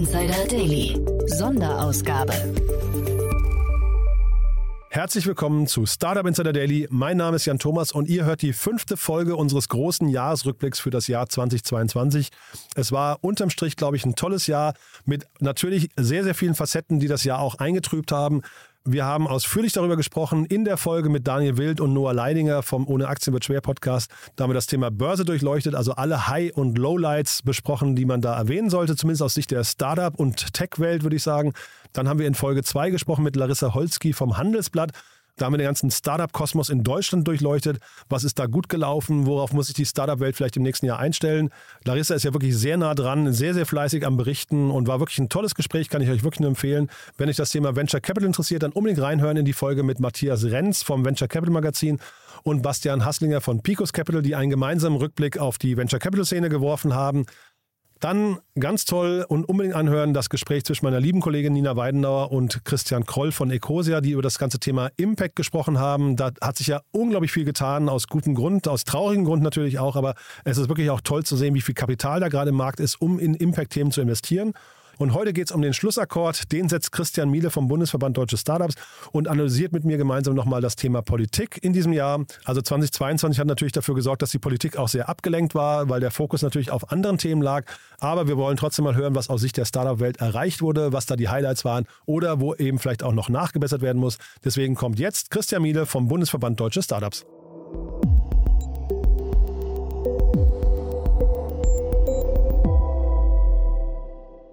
Insider Daily. Sonderausgabe. Herzlich willkommen zu Startup Insider Daily. Mein Name ist Jan Thomas und ihr hört die fünfte Folge unseres großen Jahresrückblicks für das Jahr 2022. Es war unterm Strich, glaube ich, ein tolles Jahr mit natürlich sehr, sehr vielen Facetten, die das Jahr auch eingetrübt haben. Wir haben ausführlich darüber gesprochen in der Folge mit Daniel Wild und Noah Leidinger vom Ohne Aktien wird schwer Podcast. Da haben wir das Thema Börse durchleuchtet, also alle High- und Lowlights besprochen, die man da erwähnen sollte, zumindest aus Sicht der Startup- und Tech-Welt, würde ich sagen. Dann haben wir in Folge 2 gesprochen mit Larissa Holzki vom Handelsblatt. Da haben wir den ganzen Startup-Kosmos in Deutschland durchleuchtet. Was ist da gut gelaufen? Worauf muss sich die Startup-Welt vielleicht im nächsten Jahr einstellen? Larissa ist ja wirklich sehr nah dran, sehr, sehr fleißig am Berichten und war wirklich ein tolles Gespräch, kann ich euch wirklich nur empfehlen. Wenn euch das Thema Venture Capital interessiert, dann unbedingt reinhören in die Folge mit Matthias Renz vom Venture Capital Magazin und Bastian Hasslinger von Picos Capital, die einen gemeinsamen Rückblick auf die Venture Capital Szene geworfen haben. Dann ganz toll und unbedingt anhören das Gespräch zwischen meiner lieben Kollegin Nina Weidenauer und Christian Kroll von Ecosia, die über das ganze Thema Impact gesprochen haben. Da hat sich ja unglaublich viel getan, aus gutem Grund, aus traurigem Grund natürlich auch, aber es ist wirklich auch toll zu sehen, wie viel Kapital da gerade im Markt ist, um in Impact-Themen zu investieren. Und heute geht es um den Schlussakkord. Den setzt Christian Miele vom Bundesverband Deutsche Startups und analysiert mit mir gemeinsam nochmal das Thema Politik in diesem Jahr. Also 2022 hat natürlich dafür gesorgt, dass die Politik auch sehr abgelenkt war, weil der Fokus natürlich auf anderen Themen lag. Aber wir wollen trotzdem mal hören, was aus Sicht der Startup-Welt erreicht wurde, was da die Highlights waren oder wo eben vielleicht auch noch nachgebessert werden muss. Deswegen kommt jetzt Christian Miele vom Bundesverband Deutsche Startups.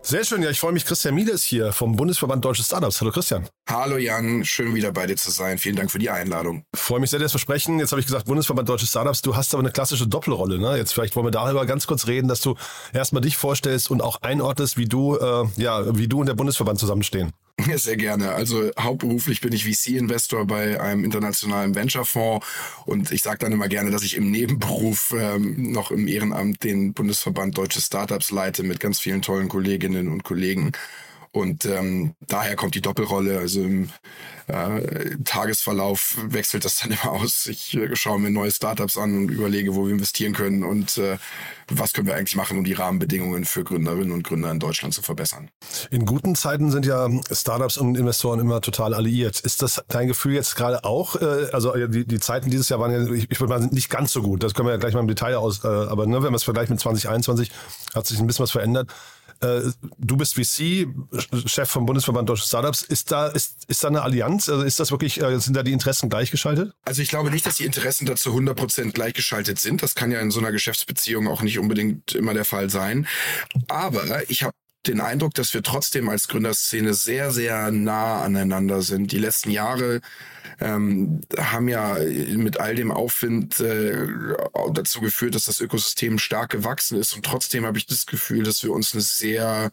Sehr schön, ja, ich freue mich. Christian Miele ist hier vom Bundesverband Deutsche Startups. Hallo Christian. Hallo Jan, schön wieder bei dir zu sein. Vielen Dank für die Einladung. Freue mich sehr, das Versprechen. Jetzt habe ich gesagt, Bundesverband Deutsche Startups, du hast aber eine klassische Doppelrolle. Ne? Jetzt vielleicht wollen wir darüber ganz kurz reden, dass du erstmal dich vorstellst und auch einordnest, wie du, äh, ja, wie du und der Bundesverband zusammenstehen. Sehr gerne. Also hauptberuflich bin ich VC-Investor bei einem internationalen Venture-Fonds und ich sage dann immer gerne, dass ich im Nebenberuf ähm, noch im Ehrenamt den Bundesverband Deutsche Startups leite mit ganz vielen tollen Kolleginnen und Kollegen. Und ähm, daher kommt die Doppelrolle. Also im äh, Tagesverlauf wechselt das dann immer aus. Ich äh, schaue mir neue Startups an und überlege, wo wir investieren können und äh, was können wir eigentlich machen, um die Rahmenbedingungen für Gründerinnen und Gründer in Deutschland zu verbessern. In guten Zeiten sind ja Startups und Investoren immer total alliiert. Ist das dein Gefühl jetzt gerade auch? Äh, also äh, die, die Zeiten dieses Jahr waren ja, ich, ich würde mal nicht ganz so gut. Das können wir ja gleich mal im Detail aus. Äh, aber ne, wenn man es vergleicht mit 2021, hat sich ein bisschen was verändert. Äh, du bist VC, Chef vom Bundesverband Deutsche Startups. Ist da, ist, ist da eine Allianz? Also ist das wirklich, äh, sind da die Interessen gleichgeschaltet? Also ich glaube nicht, dass die Interessen dazu 100% gleichgeschaltet sind. Das kann ja in so einer Geschäftsbeziehung auch nicht unbedingt immer der Fall sein. Aber ich habe den Eindruck, dass wir trotzdem als Gründerszene sehr, sehr nah aneinander sind. Die letzten Jahre ähm, haben ja mit all dem Aufwind äh, dazu geführt, dass das Ökosystem stark gewachsen ist. Und trotzdem habe ich das Gefühl, dass wir uns eine sehr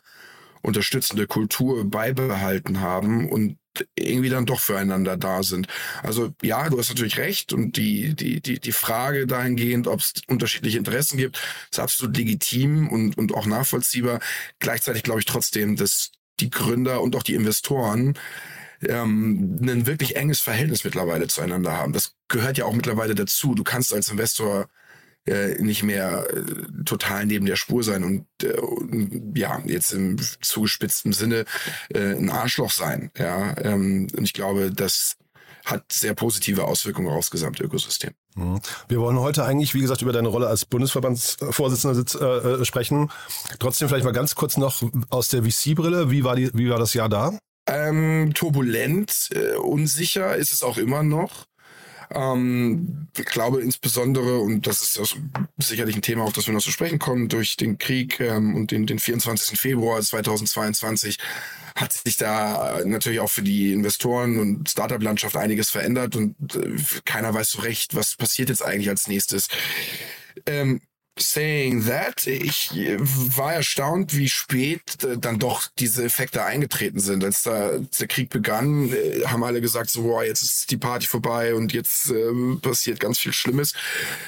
unterstützende Kultur beibehalten haben und irgendwie dann doch füreinander da sind. Also ja, du hast natürlich recht und die, die, die, die Frage dahingehend, ob es unterschiedliche Interessen gibt, ist absolut legitim und, und auch nachvollziehbar. Gleichzeitig glaube ich trotzdem, dass die Gründer und auch die Investoren ähm, ein wirklich enges Verhältnis mittlerweile zueinander haben. Das gehört ja auch mittlerweile dazu. Du kannst als Investor äh, nicht mehr äh, total neben der Spur sein und äh, ja, jetzt im zugespitzten Sinne äh, ein Arschloch sein. Ja, ähm, und ich glaube, das hat sehr positive Auswirkungen aufs gesamte Ökosystem. Mhm. Wir wollen heute eigentlich, wie gesagt, über deine Rolle als Bundesverbandsvorsitzender äh, sprechen. Trotzdem vielleicht mal ganz kurz noch aus der VC-Brille. Wie war die, wie war das Jahr da? Ähm, turbulent, äh, unsicher ist es auch immer noch. Ähm, ich glaube insbesondere, und das ist sicherlich ein Thema, auf das wir noch zu sprechen kommen, durch den Krieg ähm, und den, den 24. Februar 2022 hat sich da natürlich auch für die Investoren und Startup-Landschaft einiges verändert und äh, keiner weiß so recht, was passiert jetzt eigentlich als nächstes. Ähm, saying that, ich war erstaunt, wie spät äh, dann doch diese Effekte eingetreten sind. Als da der Krieg begann, äh, haben alle gesagt, so, boah, jetzt ist die Party vorbei und jetzt äh, passiert ganz viel Schlimmes.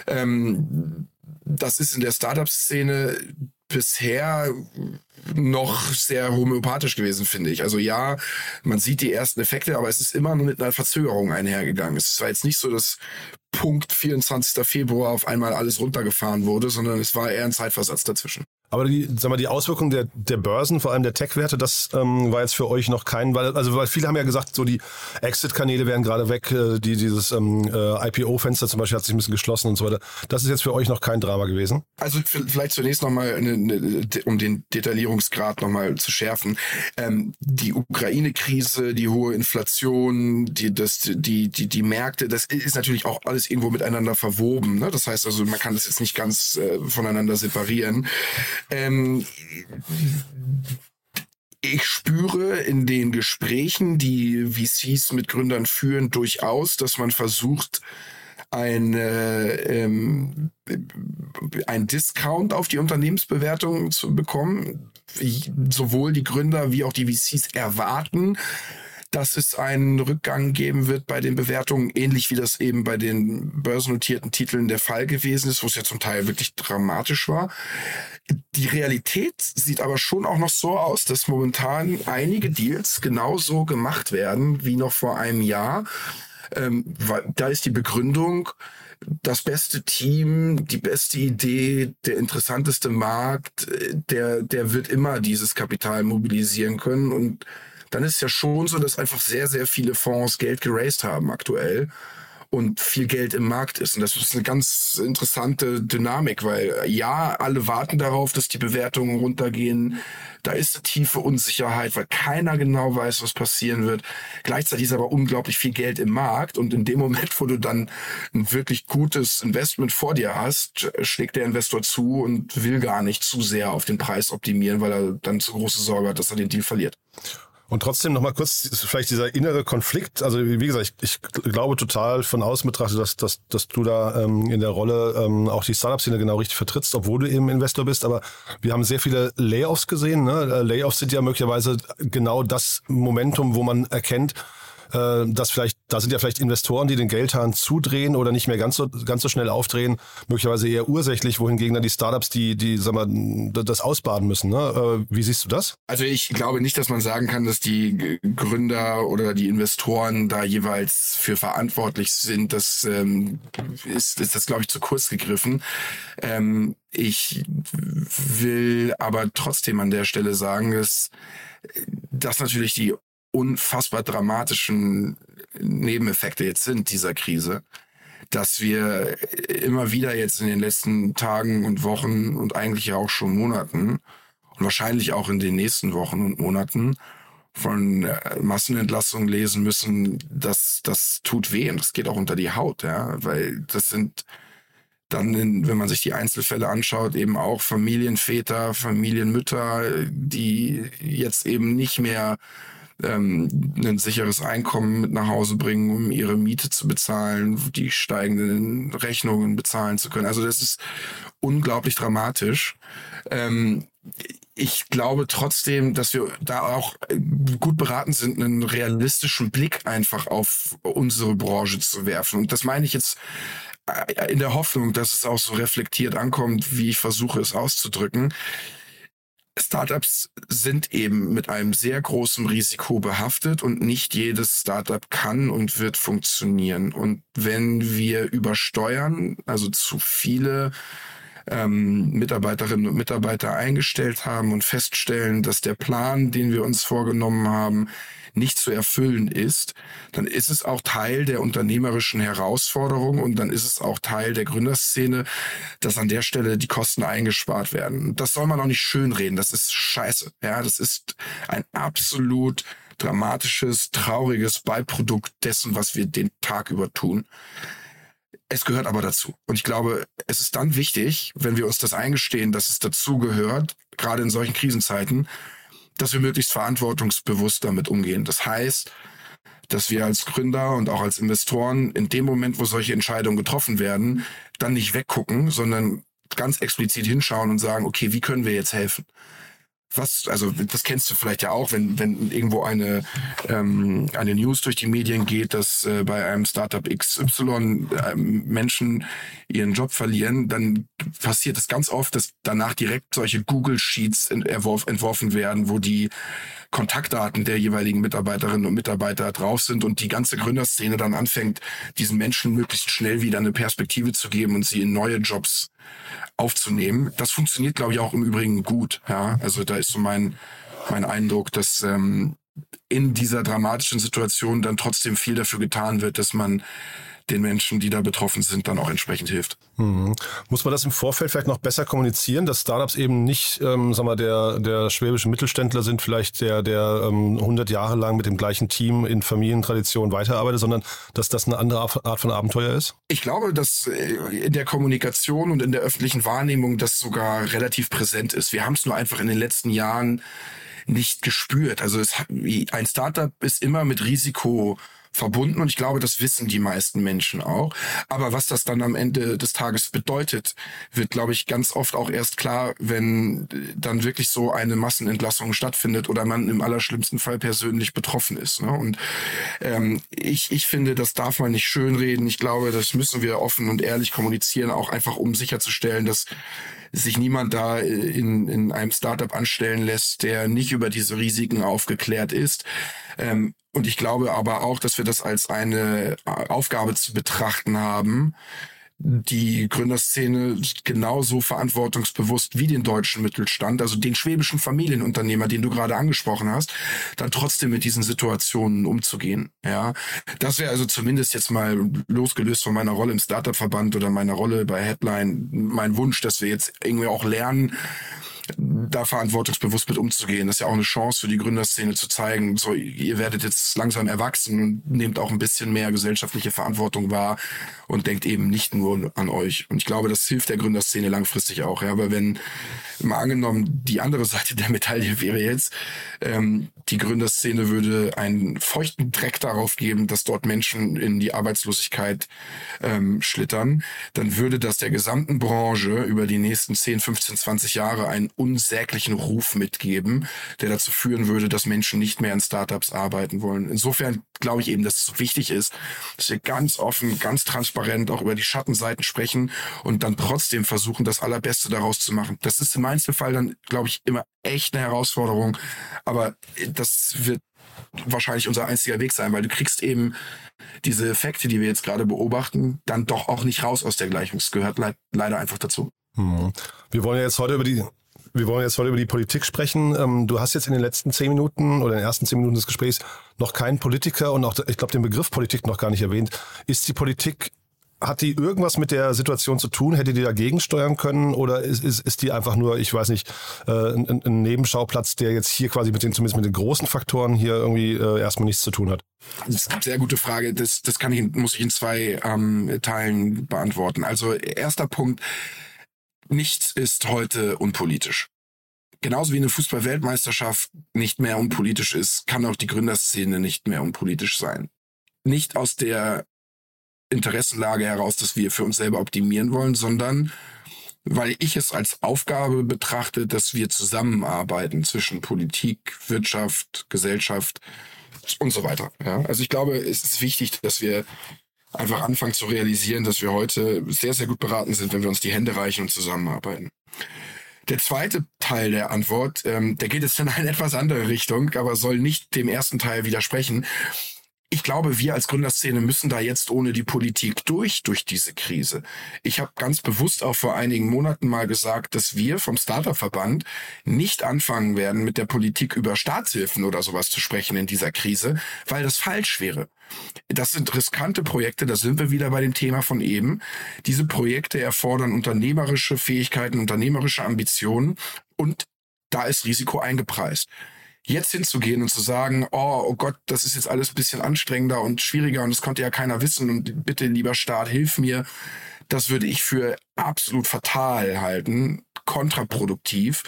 Ähm, das ist in der Startup-Szene bisher noch sehr homöopathisch gewesen, finde ich. Also ja, man sieht die ersten Effekte, aber es ist immer nur mit einer Verzögerung einhergegangen. Es war jetzt nicht so, dass Punkt 24. Februar auf einmal alles runtergefahren wurde, sondern es war eher ein Zeitversatz dazwischen. Aber die, sag mal, die Auswirkungen der, der Börsen, vor allem der Tech-Werte, das ähm, war jetzt für euch noch kein, weil, also weil viele haben ja gesagt, so die Exit-Kanäle wären gerade weg, äh, die, dieses ähm, äh, IPO-Fenster zum Beispiel hat sich ein bisschen geschlossen und so weiter. Das ist jetzt für euch noch kein Drama gewesen. Also vielleicht zunächst nochmal, eine, eine, um den Detaillierungsgrad nochmal zu schärfen. Ähm, die Ukraine-Krise, die hohe Inflation, die, das, die, die, die Märkte, das ist natürlich auch alles irgendwo miteinander verwoben. Ne? Das heißt also, man kann das jetzt nicht ganz äh, voneinander separieren. Ähm, ich spüre in den Gesprächen, die VCs mit Gründern führen, durchaus, dass man versucht, ein, ähm, ein Discount auf die Unternehmensbewertung zu bekommen. Sowohl die Gründer wie auch die VCs erwarten, dass es einen Rückgang geben wird bei den Bewertungen, ähnlich wie das eben bei den börsennotierten Titeln der Fall gewesen ist, wo es ja zum Teil wirklich dramatisch war. Die Realität sieht aber schon auch noch so aus, dass momentan einige Deals genauso gemacht werden wie noch vor einem Jahr. Ähm, da ist die Begründung, das beste Team, die beste Idee, der interessanteste Markt, äh, der, der wird immer dieses Kapital mobilisieren können und dann ist es ja schon so, dass einfach sehr, sehr viele Fonds Geld geraced haben aktuell und viel Geld im Markt ist. Und das ist eine ganz interessante Dynamik, weil ja, alle warten darauf, dass die Bewertungen runtergehen. Da ist eine tiefe Unsicherheit, weil keiner genau weiß, was passieren wird. Gleichzeitig ist aber unglaublich viel Geld im Markt und in dem Moment, wo du dann ein wirklich gutes Investment vor dir hast, schlägt der Investor zu und will gar nicht zu sehr auf den Preis optimieren, weil er dann zu große Sorge hat, dass er den Deal verliert. Und trotzdem nochmal kurz, vielleicht dieser innere Konflikt. Also wie gesagt, ich, ich glaube total von außen betrachtet, dass, dass, dass du da ähm, in der Rolle ähm, auch die Startup-Szene genau richtig vertrittst, obwohl du eben Investor bist. Aber wir haben sehr viele Layoffs gesehen. Ne? Äh, Layoffs sind ja möglicherweise genau das Momentum, wo man erkennt, dass vielleicht, da sind ja vielleicht Investoren, die den Geldhahn zudrehen oder nicht mehr ganz so, ganz so schnell aufdrehen, möglicherweise eher ursächlich, wohingegen dann die Startups, die, die, sag mal, das ausbaden müssen. Ne? Äh, wie siehst du das? Also ich glaube nicht, dass man sagen kann, dass die Gründer oder die Investoren da jeweils für verantwortlich sind. Das ähm, ist, ist das, glaube ich, zu kurz gegriffen. Ähm, ich will aber trotzdem an der Stelle sagen, dass dass natürlich die unfassbar dramatischen Nebeneffekte jetzt sind dieser Krise, dass wir immer wieder jetzt in den letzten Tagen und Wochen und eigentlich auch schon Monaten und wahrscheinlich auch in den nächsten Wochen und Monaten von äh, Massenentlassungen lesen müssen, dass das tut weh und das geht auch unter die Haut, ja, weil das sind dann, in, wenn man sich die Einzelfälle anschaut, eben auch Familienväter, Familienmütter, die jetzt eben nicht mehr ähm, ein sicheres Einkommen mit nach Hause bringen, um ihre Miete zu bezahlen, die steigenden Rechnungen bezahlen zu können. Also das ist unglaublich dramatisch. Ähm, ich glaube trotzdem, dass wir da auch gut beraten sind, einen realistischen Blick einfach auf unsere Branche zu werfen. Und das meine ich jetzt äh, in der Hoffnung, dass es auch so reflektiert ankommt, wie ich versuche es auszudrücken. Startups sind eben mit einem sehr großen Risiko behaftet und nicht jedes Startup kann und wird funktionieren. Und wenn wir übersteuern, also zu viele ähm, Mitarbeiterinnen und Mitarbeiter eingestellt haben und feststellen, dass der Plan, den wir uns vorgenommen haben, nicht zu erfüllen ist, dann ist es auch Teil der unternehmerischen Herausforderung und dann ist es auch Teil der Gründerszene, dass an der Stelle die Kosten eingespart werden. Das soll man auch nicht schönreden. Das ist scheiße. Ja, das ist ein absolut dramatisches, trauriges Beiprodukt dessen, was wir den Tag über tun. Es gehört aber dazu. Und ich glaube, es ist dann wichtig, wenn wir uns das eingestehen, dass es dazu gehört, gerade in solchen Krisenzeiten, dass wir möglichst verantwortungsbewusst damit umgehen. Das heißt, dass wir als Gründer und auch als Investoren in dem Moment, wo solche Entscheidungen getroffen werden, dann nicht weggucken, sondern ganz explizit hinschauen und sagen, okay, wie können wir jetzt helfen? Was, also das kennst du vielleicht ja auch, wenn, wenn irgendwo eine, ähm, eine News durch die Medien geht, dass äh, bei einem Startup XY äh, Menschen ihren Job verlieren, dann passiert es ganz oft, dass danach direkt solche Google Sheets entworf, entworfen werden, wo die Kontaktdaten der jeweiligen Mitarbeiterinnen und Mitarbeiter drauf sind und die ganze Gründerszene dann anfängt, diesen Menschen möglichst schnell wieder eine Perspektive zu geben und sie in neue Jobs aufzunehmen. Das funktioniert, glaube ich, auch im Übrigen gut. Ja, also da ist so mein mein Eindruck, dass ähm, in dieser dramatischen Situation dann trotzdem viel dafür getan wird, dass man den Menschen, die da betroffen sind, dann auch entsprechend hilft. Mhm. Muss man das im Vorfeld vielleicht noch besser kommunizieren, dass Startups eben nicht, ähm, sag mal, der, der schwäbische Mittelständler sind, vielleicht der, der ähm, 100 Jahre lang mit dem gleichen Team in Familientradition weiterarbeitet, sondern dass das eine andere Art von Abenteuer ist? Ich glaube, dass äh, in der Kommunikation und in der öffentlichen Wahrnehmung das sogar relativ präsent ist. Wir haben es nur einfach in den letzten Jahren nicht gespürt. Also es, ein Startup ist immer mit Risiko verbunden und ich glaube, das wissen die meisten Menschen auch. Aber was das dann am Ende des Tages bedeutet, wird, glaube ich, ganz oft auch erst klar, wenn dann wirklich so eine Massenentlassung stattfindet oder man im allerschlimmsten Fall persönlich betroffen ist. Ne? Und ähm, ich, ich finde, das darf man nicht schönreden. Ich glaube, das müssen wir offen und ehrlich kommunizieren, auch einfach um sicherzustellen, dass sich niemand da in, in einem Startup anstellen lässt, der nicht über diese Risiken aufgeklärt ist. Ähm, und ich glaube aber auch, dass wir das als eine Aufgabe zu betrachten haben, die Gründerszene genauso verantwortungsbewusst wie den deutschen Mittelstand, also den schwäbischen Familienunternehmer, den du gerade angesprochen hast, dann trotzdem mit diesen Situationen umzugehen. Ja, das wäre also zumindest jetzt mal losgelöst von meiner Rolle im Startup-Verband oder meiner Rolle bei Headline mein Wunsch, dass wir jetzt irgendwie auch lernen, da verantwortungsbewusst mit umzugehen. Das ist ja auch eine Chance für die Gründerszene zu zeigen, so ihr werdet jetzt langsam erwachsen und nehmt auch ein bisschen mehr gesellschaftliche Verantwortung wahr und denkt eben nicht nur an euch. Und ich glaube, das hilft der Gründerszene langfristig auch. Ja, aber wenn mal angenommen die andere Seite der Medaille wäre jetzt, ähm, die Gründerszene würde einen feuchten Dreck darauf geben, dass dort Menschen in die Arbeitslosigkeit ähm, schlittern, dann würde das der gesamten Branche über die nächsten 10, 15, 20 Jahre einen unsäglichen Ruf mitgeben, der dazu führen würde, dass Menschen nicht mehr in Startups arbeiten wollen. Insofern glaube ich eben, dass es wichtig ist, dass wir ganz offen, ganz transparent auch über die Schattenseiten sprechen und dann trotzdem versuchen, das Allerbeste daraus zu machen. Das ist im Einzelfall dann, glaube ich, immer echt eine Herausforderung, aber das wird wahrscheinlich unser einziger Weg sein, weil du kriegst eben diese Effekte, die wir jetzt gerade beobachten, dann doch auch nicht raus aus der Gleichung. Es gehört le leider einfach dazu. Hm. Wir wollen ja jetzt heute über die wir wollen jetzt heute über die Politik sprechen. Ähm, du hast jetzt in den letzten zehn Minuten oder in den ersten zehn Minuten des Gesprächs noch keinen Politiker und auch, ich glaube, den Begriff Politik noch gar nicht erwähnt. Ist die Politik hat die irgendwas mit der Situation zu tun? Hätte die dagegen steuern können? Oder ist, ist, ist die einfach nur, ich weiß nicht, äh, ein, ein Nebenschauplatz, der jetzt hier quasi mit den, zumindest mit den großen Faktoren hier irgendwie äh, erstmal nichts zu tun hat? Das ist eine sehr gute Frage. Das, das kann ich, muss ich in zwei ähm, Teilen beantworten. Also erster Punkt. Nichts ist heute unpolitisch. Genauso wie eine Fußball-Weltmeisterschaft nicht mehr unpolitisch ist, kann auch die Gründerszene nicht mehr unpolitisch sein. Nicht aus der Interessenlage heraus, dass wir für uns selber optimieren wollen, sondern weil ich es als Aufgabe betrachte, dass wir zusammenarbeiten zwischen Politik, Wirtschaft, Gesellschaft und so weiter. Ja? Also ich glaube, es ist wichtig, dass wir einfach anfangen zu realisieren, dass wir heute sehr, sehr gut beraten sind, wenn wir uns die Hände reichen und zusammenarbeiten. Der zweite Teil der Antwort, ähm, der geht jetzt in eine etwas andere Richtung, aber soll nicht dem ersten Teil widersprechen ich glaube, wir als Gründerszene müssen da jetzt ohne die Politik durch, durch diese Krise. Ich habe ganz bewusst auch vor einigen Monaten mal gesagt, dass wir vom Startup-Verband nicht anfangen werden, mit der Politik über Staatshilfen oder sowas zu sprechen in dieser Krise, weil das falsch wäre. Das sind riskante Projekte, da sind wir wieder bei dem Thema von eben. Diese Projekte erfordern unternehmerische Fähigkeiten, unternehmerische Ambitionen und da ist Risiko eingepreist jetzt hinzugehen und zu sagen, oh, oh Gott, das ist jetzt alles ein bisschen anstrengender und schwieriger und das konnte ja keiner wissen und bitte, lieber Staat, hilf mir. Das würde ich für absolut fatal halten, kontraproduktiv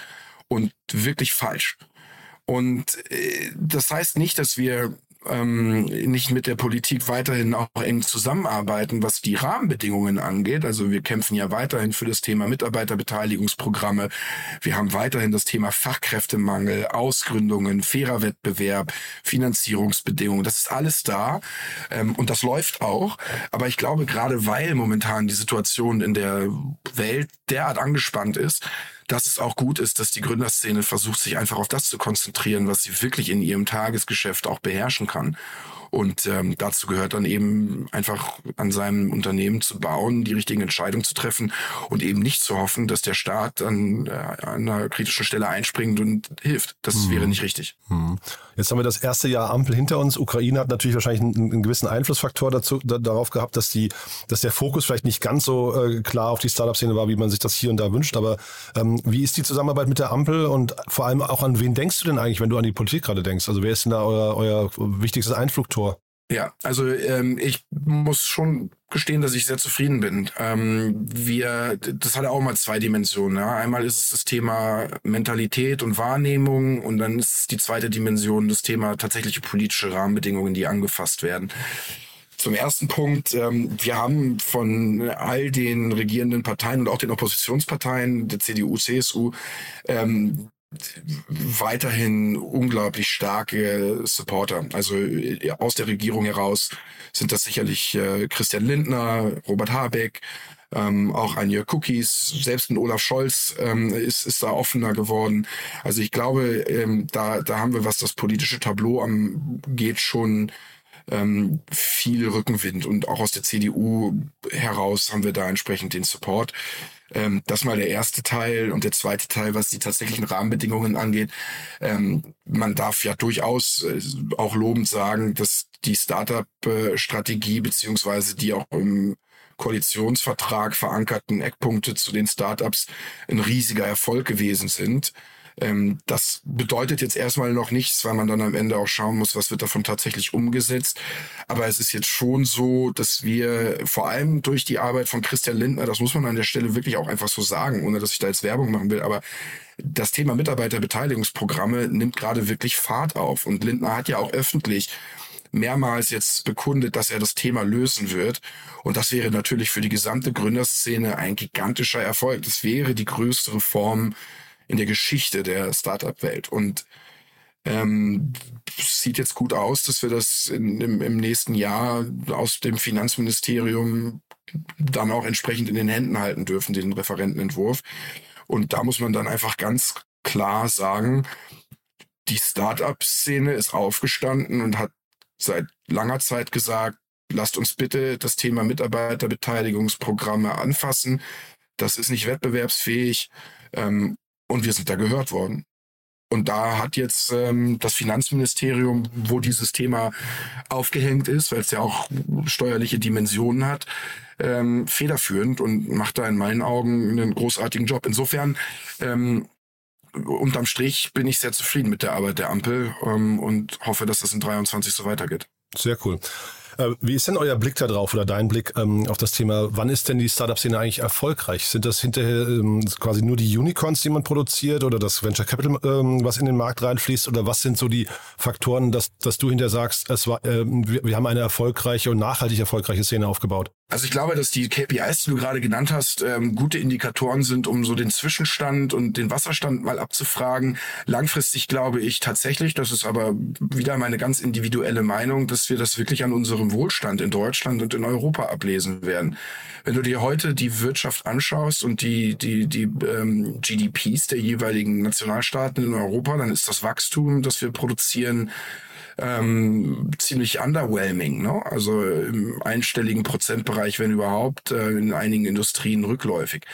und wirklich falsch. Und äh, das heißt nicht, dass wir ähm, nicht mit der Politik weiterhin auch eng zusammenarbeiten, was die Rahmenbedingungen angeht. Also wir kämpfen ja weiterhin für das Thema Mitarbeiterbeteiligungsprogramme. Wir haben weiterhin das Thema Fachkräftemangel, Ausgründungen, fairer Wettbewerb, Finanzierungsbedingungen. Das ist alles da ähm, und das läuft auch. Aber ich glaube, gerade weil momentan die Situation in der Welt derart angespannt ist, dass es auch gut ist, dass die Gründerszene versucht, sich einfach auf das zu konzentrieren, was sie wirklich in ihrem Tagesgeschäft auch beherrschen kann. Und ähm, dazu gehört dann eben einfach an seinem Unternehmen zu bauen, die richtigen Entscheidungen zu treffen und eben nicht zu hoffen, dass der Staat an, äh, an einer kritischen Stelle einspringt und hilft. Das mhm. wäre nicht richtig. Mhm. Jetzt haben wir das erste Jahr Ampel hinter uns. Ukraine hat natürlich wahrscheinlich einen, einen gewissen Einflussfaktor dazu, da, darauf gehabt, dass die, dass der Fokus vielleicht nicht ganz so äh, klar auf die Startup-Szene war, wie man sich das hier und da wünscht. Aber ähm, wie ist die Zusammenarbeit mit der Ampel und vor allem auch an wen denkst du denn eigentlich, wenn du an die Politik gerade denkst? Also wer ist denn da euer, euer wichtigstes Einflugtor? Ja, also ähm, ich muss schon gestehen, dass ich sehr zufrieden bin. Ähm, wir, das hat auch mal zwei Dimensionen. Ja. Einmal ist es das Thema Mentalität und Wahrnehmung und dann ist die zweite Dimension das Thema tatsächliche politische Rahmenbedingungen, die angefasst werden. Zum ersten Punkt, ähm, wir haben von all den regierenden Parteien und auch den Oppositionsparteien, der CDU, CSU, ähm, weiterhin unglaublich starke Supporter. Also äh, aus der Regierung heraus sind das sicherlich äh, Christian Lindner, Robert Habeck, ähm, auch ein Jörg Cookies, selbst ein Olaf Scholz ähm, ist, ist da offener geworden. Also ich glaube, ähm, da, da haben wir, was das politische Tableau angeht, schon ähm, viel Rückenwind. Und auch aus der CDU heraus haben wir da entsprechend den Support. Ähm, das mal der erste Teil und der zweite Teil, was die tatsächlichen Rahmenbedingungen angeht. Ähm, man darf ja durchaus äh, auch lobend sagen, dass die Startup-Strategie beziehungsweise die auch im Koalitionsvertrag verankerten Eckpunkte zu den Startups ein riesiger Erfolg gewesen sind. Ähm, das bedeutet jetzt erstmal noch nichts, weil man dann am Ende auch schauen muss, was wird davon tatsächlich umgesetzt. Aber es ist jetzt schon so, dass wir vor allem durch die Arbeit von Christian Lindner, das muss man an der Stelle wirklich auch einfach so sagen, ohne dass ich da jetzt Werbung machen will, aber das Thema Mitarbeiterbeteiligungsprogramme nimmt gerade wirklich Fahrt auf. Und Lindner hat ja auch öffentlich mehrmals jetzt bekundet, dass er das Thema lösen wird. Und das wäre natürlich für die gesamte Gründerszene ein gigantischer Erfolg. Das wäre die größte Reform in der Geschichte der Startup-Welt. Und ähm, sieht jetzt gut aus, dass wir das in, im, im nächsten Jahr aus dem Finanzministerium dann auch entsprechend in den Händen halten dürfen, den Referentenentwurf. Und da muss man dann einfach ganz klar sagen, die Startup-Szene ist aufgestanden und hat seit langer Zeit gesagt, lasst uns bitte das Thema Mitarbeiterbeteiligungsprogramme anfassen. Das ist nicht wettbewerbsfähig. Ähm, und wir sind da gehört worden. Und da hat jetzt ähm, das Finanzministerium, wo dieses Thema aufgehängt ist, weil es ja auch steuerliche Dimensionen hat, ähm, federführend und macht da in meinen Augen einen großartigen Job. Insofern, ähm, unterm Strich bin ich sehr zufrieden mit der Arbeit der Ampel ähm, und hoffe, dass das in 23 so weitergeht. Sehr cool. Äh, wie ist denn euer Blick da drauf oder dein Blick ähm, auf das Thema, wann ist denn die Startup-Szene eigentlich erfolgreich? Sind das hinterher ähm, quasi nur die Unicorns, die man produziert oder das Venture Capital, ähm, was in den Markt reinfließt? Oder was sind so die Faktoren, dass, dass du hinterher sagst, es war, äh, wir, wir haben eine erfolgreiche und nachhaltig erfolgreiche Szene aufgebaut? Also ich glaube, dass die KPIs, die du gerade genannt hast, ähm, gute Indikatoren sind, um so den Zwischenstand und den Wasserstand mal abzufragen. Langfristig glaube ich tatsächlich, das ist aber wieder meine ganz individuelle Meinung, dass wir das wirklich an unserem Wohlstand in Deutschland und in Europa ablesen werden. Wenn du dir heute die Wirtschaft anschaust und die, die, die ähm, GDPs der jeweiligen Nationalstaaten in Europa, dann ist das Wachstum, das wir produzieren, ähm, ziemlich underwhelming. Ne? Also im einstelligen Prozentbereich, wenn überhaupt, äh, in einigen Industrien rückläufig.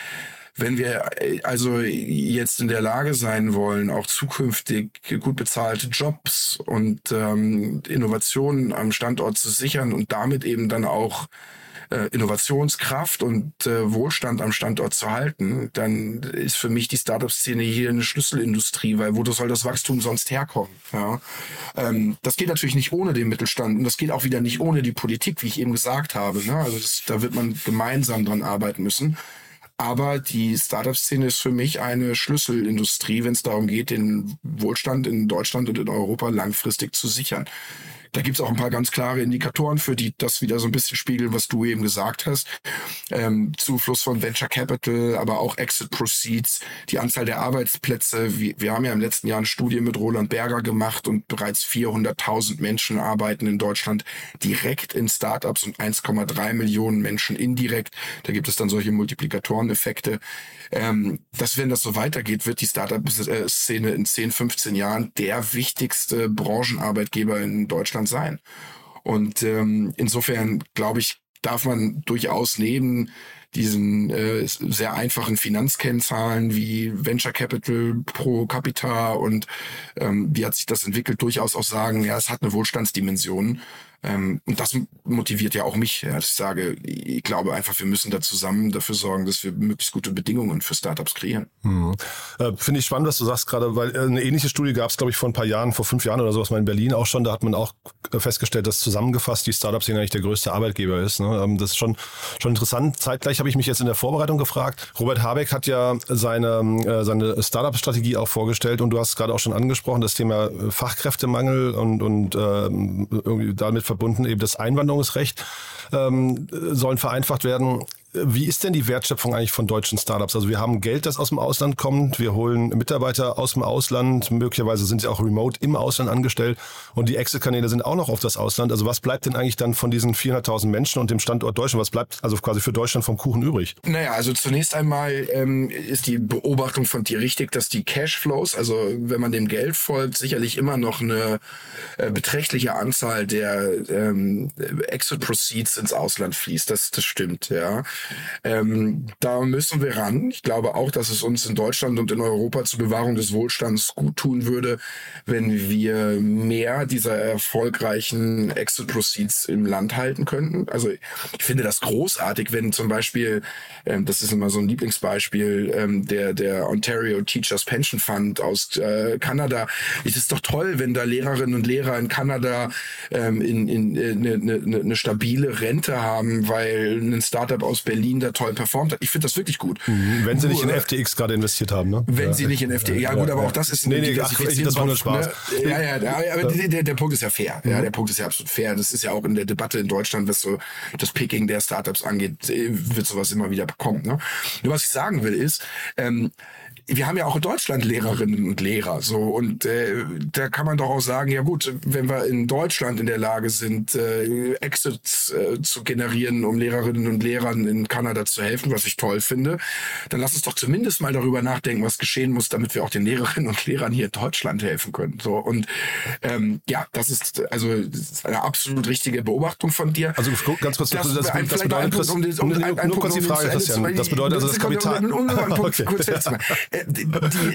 Wenn wir äh, also jetzt in der Lage sein wollen, auch zukünftig gut bezahlte Jobs und ähm, Innovationen am Standort zu sichern und damit eben dann auch äh, Innovationskraft und äh, Wohlstand am Standort zu halten, dann ist für mich die Startup-Szene hier eine Schlüsselindustrie, weil wo soll das Wachstum sonst herkommen? Ja? Ähm, das geht natürlich nicht ohne den Mittelstand und das geht auch wieder nicht ohne die Politik, wie ich eben gesagt habe. Ne? Also das, da wird man gemeinsam dran arbeiten müssen. Aber die Startup-Szene ist für mich eine Schlüsselindustrie, wenn es darum geht, den Wohlstand in Deutschland und in Europa langfristig zu sichern. Da gibt's auch ein paar ganz klare Indikatoren, für die das wieder so ein bisschen spiegeln, was du eben gesagt hast. Ähm, Zufluss von Venture Capital, aber auch Exit Proceeds, die Anzahl der Arbeitsplätze. Wir, wir haben ja im letzten Jahr eine Studie mit Roland Berger gemacht und bereits 400.000 Menschen arbeiten in Deutschland direkt in Startups und 1,3 Millionen Menschen indirekt. Da gibt es dann solche Multiplikatoreneffekte. Ähm, dass wenn das so weitergeht, wird die Startup-Szene in 10, 15 Jahren der wichtigste Branchenarbeitgeber in Deutschland sein. Und ähm, insofern glaube ich, darf man durchaus neben diesen äh, sehr einfachen Finanzkennzahlen wie Venture Capital pro Capita und ähm, wie hat sich das entwickelt, durchaus auch sagen, ja, es hat eine Wohlstandsdimension. Ähm, und das motiviert ja auch mich, ja, dass ich sage, ich glaube einfach, wir müssen da zusammen dafür sorgen, dass wir möglichst gute Bedingungen für Startups kreieren. Mhm. Äh, Finde ich spannend, was du sagst gerade, weil äh, eine ähnliche Studie gab es, glaube ich, vor ein paar Jahren, vor fünf Jahren oder sowas mal in Berlin auch schon. Da hat man auch festgestellt, dass zusammengefasst die Startups eigentlich der größte Arbeitgeber ist. Ne? Ähm, das ist schon, schon interessant. Zeitgleich habe ich mich jetzt in der Vorbereitung gefragt. Robert Habeck hat ja seine, äh, seine Startup-Strategie auch vorgestellt und du hast gerade auch schon angesprochen, das Thema Fachkräftemangel und, und äh, irgendwie damit verbunden eben das Einwanderungsrecht ähm, sollen vereinfacht werden. Wie ist denn die Wertschöpfung eigentlich von deutschen Startups? Also wir haben Geld, das aus dem Ausland kommt. Wir holen Mitarbeiter aus dem Ausland. Möglicherweise sind sie auch remote im Ausland angestellt. Und die Exit-Kanäle sind auch noch auf das Ausland. Also was bleibt denn eigentlich dann von diesen 400.000 Menschen und dem Standort Deutschland? Was bleibt also quasi für Deutschland vom Kuchen übrig? Naja, also zunächst einmal ähm, ist die Beobachtung von dir richtig, dass die Cashflows, also wenn man dem Geld folgt, sicherlich immer noch eine äh, beträchtliche Anzahl der ähm, Exit-Proceeds ins Ausland fließt. Das, das stimmt, ja. Ähm, da müssen wir ran. Ich glaube auch, dass es uns in Deutschland und in Europa zur Bewahrung des Wohlstands gut tun würde, wenn wir mehr dieser erfolgreichen Exit Proceeds im Land halten könnten. Also ich finde das großartig, wenn zum Beispiel, ähm, das ist immer so ein Lieblingsbeispiel, ähm, der, der Ontario Teachers Pension Fund aus äh, Kanada. Es ist doch toll, wenn da Lehrerinnen und Lehrer in Kanada ähm, in, in, in, äh, eine, eine, eine stabile Rente haben, weil ein Startup aus Berlin Berlin da toll performt hat. Ich finde das wirklich gut. Mhm, wenn sie nicht in FTX gerade investiert haben, ne? Wenn ja. sie nicht in FTX, ja, gut, aber auch das ist nee, nee, ach, das war nur Spaß. Ne? Ja, ja, ja, aber. Der, der Punkt ist ja fair. Ja, der Punkt ist ja absolut fair. Das ist ja auch in der Debatte in Deutschland, was so das Picking der Startups angeht, äh, wird sowas immer wieder bekommen. Ne? Nur was ich sagen will ist, ähm, wir haben ja auch in Deutschland Lehrerinnen und Lehrer, so und äh, da kann man doch auch sagen, ja gut, wenn wir in Deutschland in der Lage sind, äh, Exits äh, zu generieren, um Lehrerinnen und Lehrern in Kanada zu helfen, was ich toll finde, dann lass uns doch zumindest mal darüber nachdenken, was geschehen muss, damit wir auch den Lehrerinnen und Lehrern hier in Deutschland helfen können. So und ähm, ja, das ist also das ist eine absolut richtige Beobachtung von dir. Also ganz kurz, das, das, das, das bedeutet, Chris, um, um, um, nur, kurz die Frage, Christian, das bedeutet also das Kapital. Um, um, um, um, okay. kurz die,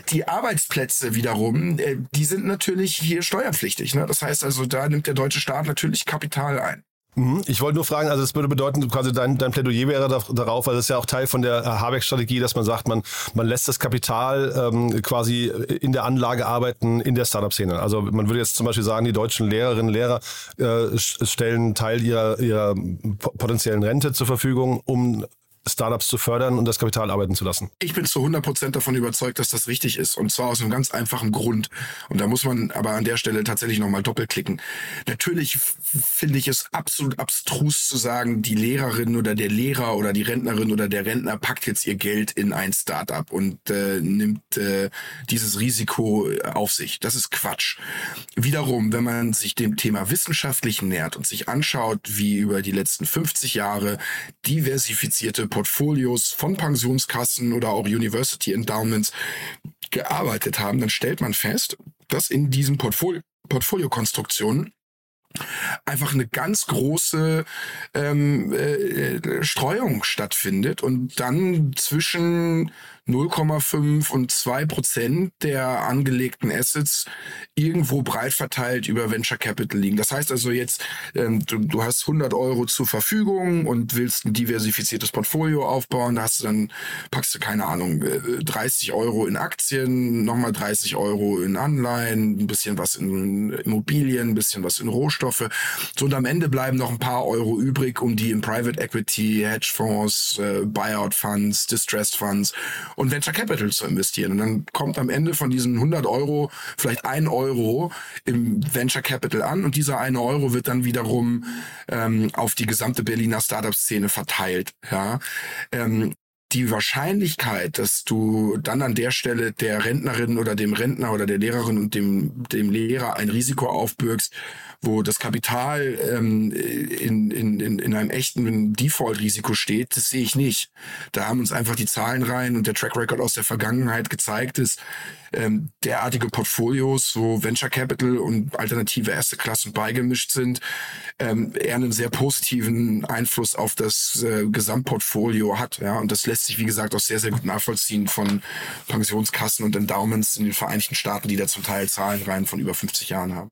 die Arbeitsplätze wiederum, äh, die sind natürlich hier steuerpflichtig. Ne? Das heißt also, da nimmt der deutsche Staat natürlich Kapital ein. Mhm. Ich wollte nur fragen, also es würde bedeuten, quasi dein, dein Plädoyer wäre darauf, weil das ist ja auch Teil von der Habeck-Strategie, dass man sagt, man, man lässt das Kapital ähm, quasi in der Anlage arbeiten in der Startup-Szene. Also man würde jetzt zum Beispiel sagen, die deutschen Lehrerinnen und Lehrer äh, stellen Teil ihrer, ihrer potenziellen Rente zur Verfügung, um Startups zu fördern und das Kapital arbeiten zu lassen. Ich bin zu 100 Prozent davon überzeugt, dass das richtig ist. Und zwar aus einem ganz einfachen Grund. Und da muss man aber an der Stelle tatsächlich nochmal doppelklicken. Natürlich finde ich es absolut abstrus zu sagen, die Lehrerin oder der Lehrer oder die Rentnerin oder der Rentner packt jetzt ihr Geld in ein Startup und äh, nimmt äh, dieses Risiko auf sich. Das ist Quatsch. Wiederum, wenn man sich dem Thema wissenschaftlich nähert und sich anschaut, wie über die letzten 50 Jahre diversifizierte Portfolios von Pensionskassen oder auch University Endowments gearbeitet haben, dann stellt man fest, dass in diesen Portfolio Portfoliokonstruktionen einfach eine ganz große ähm, äh, Streuung stattfindet und dann zwischen 0,5 und 2 Prozent der angelegten Assets irgendwo breit verteilt über Venture Capital liegen. Das heißt also jetzt, ähm, du, du hast 100 Euro zur Verfügung und willst ein diversifiziertes Portfolio aufbauen, da hast du dann, packst du keine Ahnung, 30 äh, Euro in Aktien, nochmal 30 Euro in Anleihen, ein bisschen was in Immobilien, ein bisschen was in Rohstoffe. So und am Ende bleiben noch ein paar Euro übrig, um die in Private Equity, Hedgefonds, äh, Buyout Funds, Distressed Funds und Venture Capital zu investieren. Und dann kommt am Ende von diesen 100 Euro vielleicht ein Euro im Venture Capital an und dieser eine Euro wird dann wiederum ähm, auf die gesamte Berliner Startup-Szene verteilt. Ja, ähm, die Wahrscheinlichkeit, dass du dann an der Stelle der Rentnerin oder dem Rentner oder der Lehrerin und dem, dem Lehrer ein Risiko aufbürgst, wo das Kapital ähm, in, in, in einem echten Default-Risiko steht, das sehe ich nicht. Da haben uns einfach die Zahlen rein und der Track Record aus der Vergangenheit gezeigt ist, ähm, derartige Portfolios, wo Venture Capital und alternative erste Klassen beigemischt sind, ähm, eher einen sehr positiven Einfluss auf das äh, Gesamtportfolio hat. Ja, und das lässt sich, wie gesagt, auch sehr, sehr gut nachvollziehen von Pensionskassen und Endowments in den Vereinigten Staaten, die da zum Teil Zahlen rein von über 50 Jahren haben.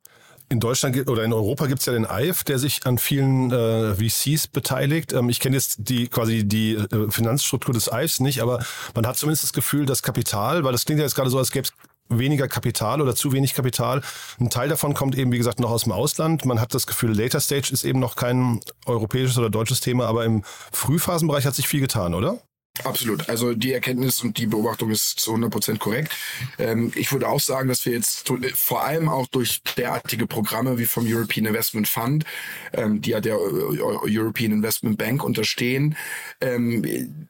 In Deutschland oder in Europa gibt es ja den EIF, der sich an vielen äh, VCs beteiligt. Ähm, ich kenne jetzt die quasi die äh, Finanzstruktur des EIFs nicht, aber man hat zumindest das Gefühl, dass Kapital, weil das klingt ja jetzt gerade so, als gäbe es weniger Kapital oder zu wenig Kapital. Ein Teil davon kommt eben, wie gesagt, noch aus dem Ausland. Man hat das Gefühl, Later Stage ist eben noch kein europäisches oder deutsches Thema, aber im Frühphasenbereich hat sich viel getan, oder? Absolut. Also die Erkenntnis und die Beobachtung ist zu 100 Prozent korrekt. Ähm, ich würde auch sagen, dass wir jetzt vor allem auch durch derartige Programme wie vom European Investment Fund, ähm, die ja der European Investment Bank unterstehen, ähm,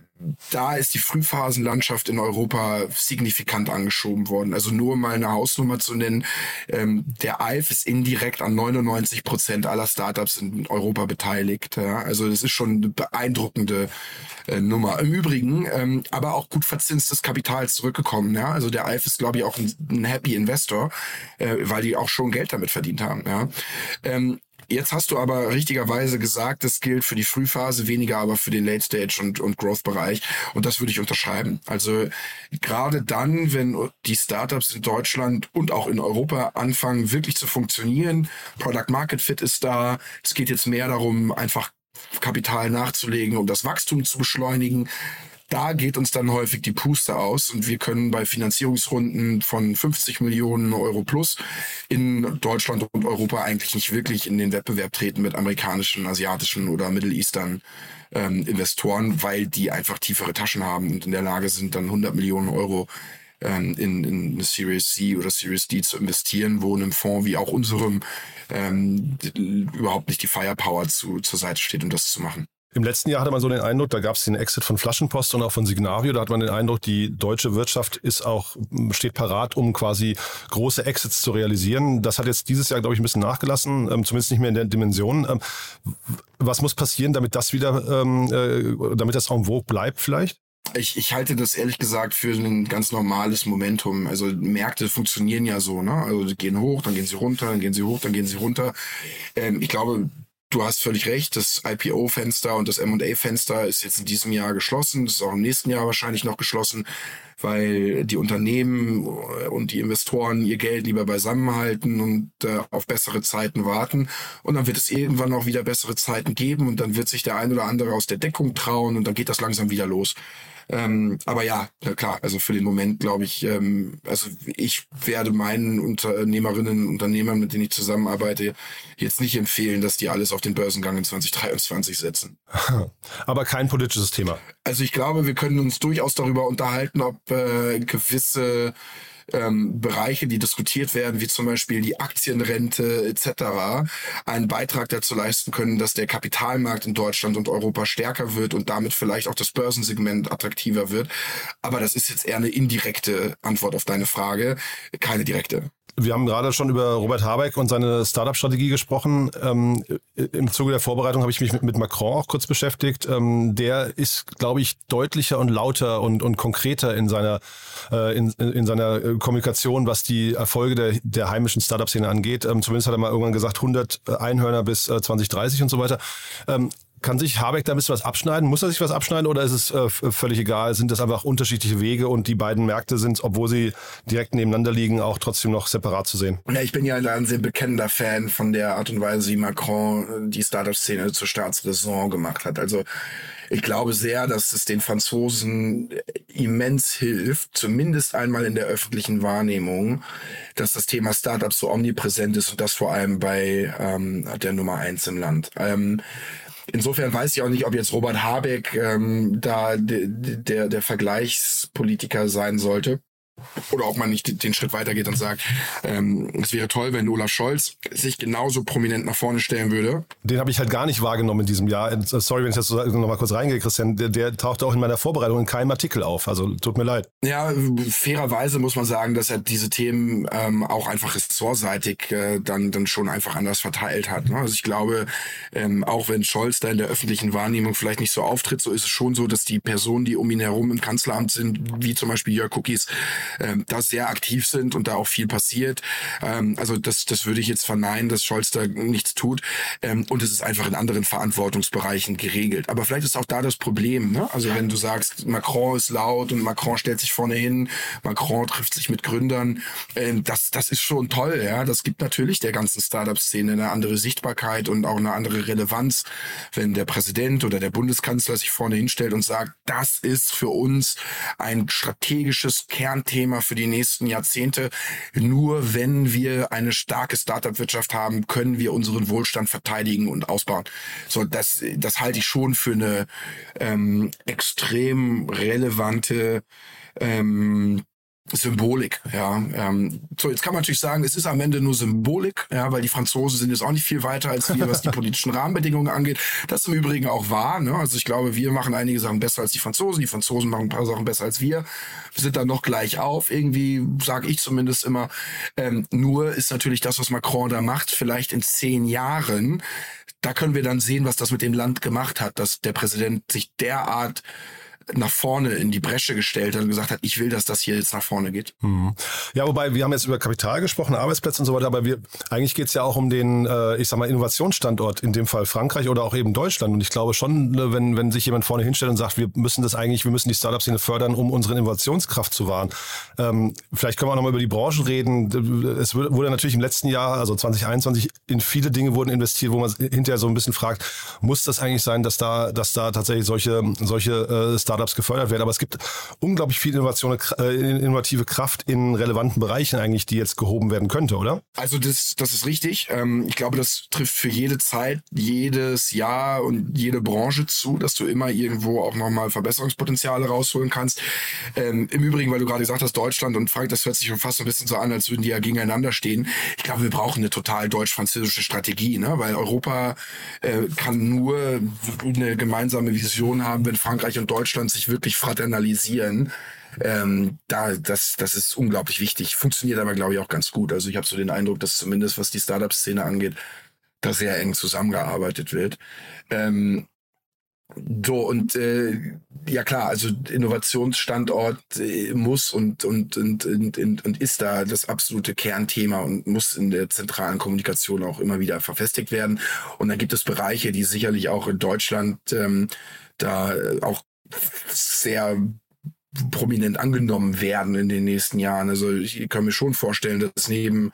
da ist die Frühphasenlandschaft in Europa signifikant angeschoben worden. Also nur mal eine Hausnummer zu nennen. Ähm, der AIF ist indirekt an 99 Prozent aller Startups in Europa beteiligt. Ja? Also das ist schon eine beeindruckende äh, Nummer. Im Übrigen ähm, aber auch gut verzinstes Kapital zurückgekommen. Ja? Also der AIF ist, glaube ich, auch ein, ein Happy Investor, äh, weil die auch schon Geld damit verdient haben. Ja? Ähm, Jetzt hast du aber richtigerweise gesagt, das gilt für die Frühphase, weniger aber für den Late Stage und, und Growth-Bereich. Und das würde ich unterschreiben. Also gerade dann, wenn die Startups in Deutschland und auch in Europa anfangen, wirklich zu funktionieren, Product Market Fit ist da. Es geht jetzt mehr darum, einfach Kapital nachzulegen, um das Wachstum zu beschleunigen da geht uns dann häufig die Puste aus und wir können bei Finanzierungsrunden von 50 Millionen Euro plus in Deutschland und Europa eigentlich nicht wirklich in den Wettbewerb treten mit amerikanischen, asiatischen oder Middle Eastern ähm, Investoren, weil die einfach tiefere Taschen haben und in der Lage sind, dann 100 Millionen Euro ähm, in, in eine Series C oder Series D zu investieren, wo einem Fonds wie auch unserem ähm, überhaupt nicht die Firepower zu, zur Seite steht, um das zu machen. Im letzten Jahr hatte man so den Eindruck, da gab es den Exit von Flaschenpost und auch von Signavio. Da hat man den Eindruck, die deutsche Wirtschaft ist auch, steht parat, um quasi große Exits zu realisieren. Das hat jetzt dieses Jahr, glaube ich, ein bisschen nachgelassen, ähm, zumindest nicht mehr in der Dimension. Ähm, was muss passieren, damit das wieder, ähm, äh, damit das en vogue bleibt vielleicht? Ich, ich halte das ehrlich gesagt für ein ganz normales Momentum. Also Märkte funktionieren ja so, ne? Also die gehen hoch, dann gehen sie runter, dann gehen sie hoch, dann gehen sie runter. Ähm, ich glaube, Du hast völlig recht, das IPO-Fenster und das M&A-Fenster ist jetzt in diesem Jahr geschlossen, das ist auch im nächsten Jahr wahrscheinlich noch geschlossen, weil die Unternehmen und die Investoren ihr Geld lieber beisammenhalten und äh, auf bessere Zeiten warten. Und dann wird es irgendwann auch wieder bessere Zeiten geben und dann wird sich der ein oder andere aus der Deckung trauen und dann geht das langsam wieder los. Ähm, aber ja, klar, also für den Moment glaube ich, ähm, also ich werde meinen Unternehmerinnen und Unternehmern, mit denen ich zusammenarbeite, jetzt nicht empfehlen, dass die alles auf den Börsengang in 2023 setzen. Aber kein politisches Thema. Also ich glaube, wir können uns durchaus darüber unterhalten, ob äh, gewisse ähm, Bereiche, die diskutiert werden, wie zum Beispiel die Aktienrente etc., einen Beitrag dazu leisten können, dass der Kapitalmarkt in Deutschland und Europa stärker wird und damit vielleicht auch das Börsensegment attraktiver wird. Aber das ist jetzt eher eine indirekte Antwort auf deine Frage, keine direkte. Wir haben gerade schon über Robert Habeck und seine Startup-Strategie gesprochen. Ähm, Im Zuge der Vorbereitung habe ich mich mit, mit Macron auch kurz beschäftigt. Ähm, der ist, glaube ich, deutlicher und lauter und, und konkreter in seiner, äh, in, in seiner äh, Kommunikation, was die Erfolge der, der heimischen Startup-Szene angeht. Ähm, zumindest hat er mal irgendwann gesagt, 100 Einhörner bis äh, 2030 und so weiter. Kann sich Habeck da ein bisschen was abschneiden? Muss er sich was abschneiden oder ist es äh, völlig egal? Sind das einfach unterschiedliche Wege und die beiden Märkte sind, obwohl sie direkt nebeneinander liegen, auch trotzdem noch separat zu sehen? Ja, ich bin ja ein sehr bekennender Fan von der Art und Weise, wie Macron die Startup-Szene zur Staatsräson gemacht hat. Also ich glaube sehr, dass es den Franzosen immens hilft, zumindest einmal in der öffentlichen Wahrnehmung, dass das Thema Startups so omnipräsent ist und das vor allem bei ähm, der Nummer eins im Land. Ähm, Insofern weiß ich auch nicht, ob jetzt Robert Habeck ähm, da der, der Vergleichspolitiker sein sollte. Oder ob man nicht den Schritt weitergeht und sagt, ähm, es wäre toll, wenn Olaf Scholz sich genauso prominent nach vorne stellen würde. Den habe ich halt gar nicht wahrgenommen in diesem Jahr. Äh, sorry, wenn ich das noch mal kurz reingehe, Christian. Der, der tauchte auch in meiner Vorbereitung in keinem Artikel auf. Also tut mir leid. Ja, fairerweise muss man sagen, dass er diese Themen ähm, auch einfach ressortseitig äh, dann, dann schon einfach anders verteilt hat. Ne? Also ich glaube, ähm, auch wenn Scholz da in der öffentlichen Wahrnehmung vielleicht nicht so auftritt, so ist es schon so, dass die Personen, die um ihn herum im Kanzleramt sind, wie zum Beispiel Jörg Cookies, ähm, da sehr aktiv sind und da auch viel passiert. Ähm, also das, das würde ich jetzt verneinen, dass Scholz da nichts tut. Ähm, und es ist einfach in anderen Verantwortungsbereichen geregelt. Aber vielleicht ist auch da das Problem. Ne? Also wenn du sagst, Macron ist laut und Macron stellt sich vorne hin, Macron trifft sich mit Gründern, ähm, das, das ist schon toll. Ja, Das gibt natürlich der ganzen Startup-Szene eine andere Sichtbarkeit und auch eine andere Relevanz, wenn der Präsident oder der Bundeskanzler sich vorne hinstellt und sagt, das ist für uns ein strategisches Kernthema für die nächsten Jahrzehnte. Nur wenn wir eine starke Startup-Wirtschaft haben, können wir unseren Wohlstand verteidigen und ausbauen. So, das, das halte ich schon für eine ähm, extrem relevante ähm, Symbolik, ja. Ähm, so, jetzt kann man natürlich sagen, es ist am Ende nur Symbolik, ja, weil die Franzosen sind jetzt auch nicht viel weiter als wir, was die politischen Rahmenbedingungen angeht. Das ist im Übrigen auch wahr, ne? Also ich glaube, wir machen einige Sachen besser als die Franzosen, die Franzosen machen ein paar Sachen besser als wir. Wir sind da noch gleich auf, irgendwie, sage ich zumindest immer. Ähm, nur ist natürlich das, was Macron da macht, vielleicht in zehn Jahren, da können wir dann sehen, was das mit dem Land gemacht hat, dass der Präsident sich derart nach vorne in die Bresche gestellt hat und gesagt hat, ich will, dass das hier jetzt nach vorne geht. Mhm. Ja, wobei wir haben jetzt über Kapital gesprochen, Arbeitsplätze und so weiter, aber wir eigentlich geht es ja auch um den, äh, ich sag mal, Innovationsstandort, in dem Fall Frankreich oder auch eben Deutschland. Und ich glaube schon, ne, wenn, wenn sich jemand vorne hinstellt und sagt, wir müssen das eigentlich, wir müssen die Startup-Szene fördern, um unsere Innovationskraft zu wahren. Ähm, vielleicht können wir auch nochmal über die Branchen reden. Es wurde natürlich im letzten Jahr, also 2021, in viele Dinge wurden investiert, wo man hinterher so ein bisschen fragt, muss das eigentlich sein, dass da, dass da tatsächlich solche, solche äh, Startups Startups gefördert werden. Aber es gibt unglaublich viel Innovation, äh, innovative Kraft in relevanten Bereichen eigentlich, die jetzt gehoben werden könnte, oder? Also das, das ist richtig. Ähm, ich glaube, das trifft für jede Zeit, jedes Jahr und jede Branche zu, dass du immer irgendwo auch nochmal Verbesserungspotenziale rausholen kannst. Ähm, Im Übrigen, weil du gerade gesagt hast, Deutschland und Frank, das hört sich schon fast ein bisschen so an, als würden die ja gegeneinander stehen. Ich glaube, wir brauchen eine total deutsch-französische Strategie, ne? weil Europa äh, kann nur eine gemeinsame Vision haben, wenn Frankreich und Deutschland und sich wirklich fraternalisieren. Ähm, da, das, das ist unglaublich wichtig. Funktioniert aber, glaube ich, auch ganz gut. Also ich habe so den Eindruck, dass zumindest was die Startup-Szene angeht, da sehr eng zusammengearbeitet wird. Ähm, so, und äh, ja klar, also Innovationsstandort äh, muss und, und, und, und, und ist da das absolute Kernthema und muss in der zentralen Kommunikation auch immer wieder verfestigt werden. Und dann gibt es Bereiche, die sicherlich auch in Deutschland ähm, da auch sehr prominent angenommen werden in den nächsten Jahren. Also ich kann mir schon vorstellen, dass neben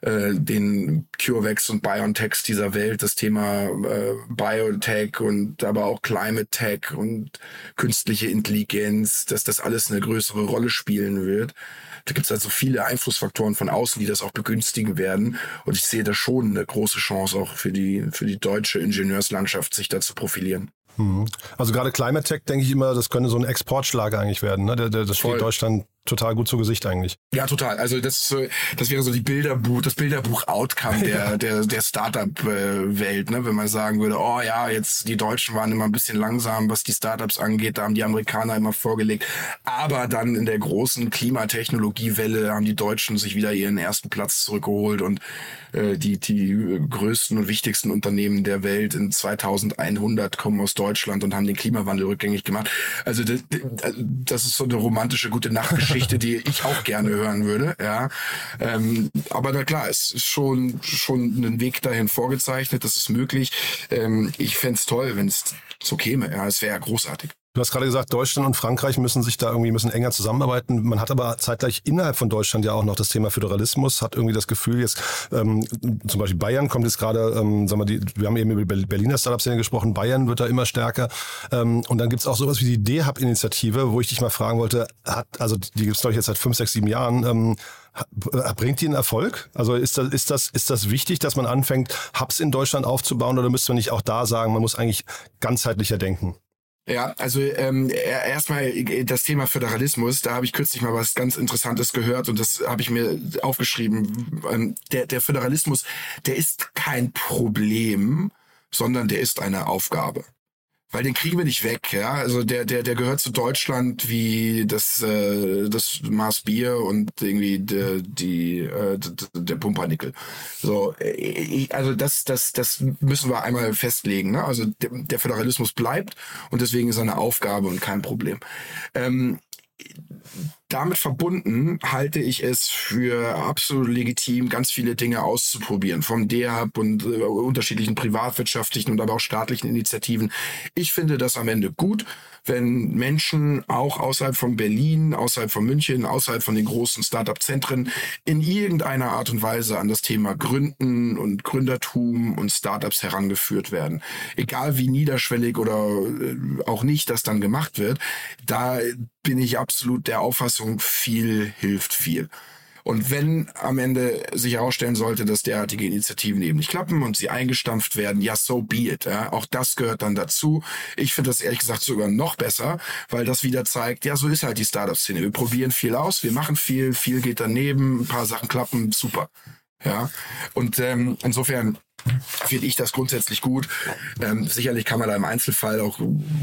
äh, den CureVax und BioNTechs dieser Welt das Thema äh, Biotech und aber auch Climate Tech und künstliche Intelligenz, dass das alles eine größere Rolle spielen wird. Da gibt es also viele Einflussfaktoren von außen, die das auch begünstigen werden. Und ich sehe da schon eine große Chance auch für die, für die deutsche Ingenieurslandschaft, sich da zu profilieren. Mhm. Also gerade Climate Tech denke ich immer, das könnte so ein Exportschlager eigentlich werden. Ne? Das steht Deutschland total gut zu Gesicht eigentlich. Ja, total. Also das so, das wäre so die Bilderbuch, das Bilderbuch-Outcome der, der, der Startup-Welt, ne? Wenn man sagen würde, oh ja, jetzt die Deutschen waren immer ein bisschen langsam, was die Startups angeht, da haben die Amerikaner immer vorgelegt. Aber dann in der großen Klimatechnologiewelle haben die Deutschen sich wieder ihren ersten Platz zurückgeholt und äh, die, die größten und wichtigsten Unternehmen der Welt in 2100 kommen aus Deutschland und haben den Klimawandel rückgängig gemacht. Also das, das ist so eine romantische gute Nachtgeschichte. Geschichte, die ich auch gerne hören würde. Ja, ähm, aber na klar, es ist schon schon ein Weg dahin vorgezeichnet. Das ist möglich. Ähm, ich fände toll, wenn es so käme. Ja, es wäre großartig. Du hast gerade gesagt, Deutschland und Frankreich müssen sich da irgendwie müssen enger zusammenarbeiten. Man hat aber zeitgleich innerhalb von Deutschland ja auch noch das Thema Föderalismus, hat irgendwie das Gefühl, jetzt ähm, zum Beispiel Bayern kommt jetzt gerade, ähm, sagen wir, die, wir haben eben über die Berliner Startup-Szene gesprochen, Bayern wird da immer stärker. Ähm, und dann gibt's auch sowas wie die D-Hub-Initiative, wo ich dich mal fragen wollte, hat, also die gibt's glaube ich jetzt seit fünf, sechs, sieben Jahren. Ähm, Bringt die einen Erfolg? Also ist das, ist das, ist das wichtig, dass man anfängt, Hubs in Deutschland aufzubauen oder müsste man nicht auch da sagen, man muss eigentlich ganzheitlicher denken? Ja, also ähm, erstmal das Thema Föderalismus, da habe ich kürzlich mal was ganz Interessantes gehört und das habe ich mir aufgeschrieben. Ähm, der, der Föderalismus, der ist kein Problem, sondern der ist eine Aufgabe weil den kriegen wir nicht weg, ja. Also der, der, der gehört zu Deutschland wie das, äh, das Maß Bier und irgendwie de, die, äh, der Pumpernickel. So, äh, also das, das, das müssen wir einmal festlegen. Ne? Also der, der Föderalismus bleibt und deswegen ist er eine Aufgabe und kein Problem. Ähm, damit verbunden halte ich es für absolut legitim, ganz viele Dinge auszuprobieren, vom DEHAB und äh, unterschiedlichen privatwirtschaftlichen und aber auch staatlichen Initiativen. Ich finde das am Ende gut, wenn Menschen auch außerhalb von Berlin, außerhalb von München, außerhalb von den großen Startup-Zentren in irgendeiner Art und Weise an das Thema Gründen und Gründertum und Startups herangeführt werden. Egal wie niederschwellig oder äh, auch nicht das dann gemacht wird, da bin ich absolut der Auffassung, viel hilft viel. Und wenn am Ende sich herausstellen sollte, dass derartige Initiativen eben nicht klappen und sie eingestampft werden, ja, so be it. Ja. Auch das gehört dann dazu. Ich finde das ehrlich gesagt sogar noch besser, weil das wieder zeigt, ja, so ist halt die Startup-Szene. Wir probieren viel aus, wir machen viel, viel geht daneben, ein paar Sachen klappen, super. Ja, und ähm, insofern finde ich das grundsätzlich gut. Ähm, sicherlich kann man da im Einzelfall auch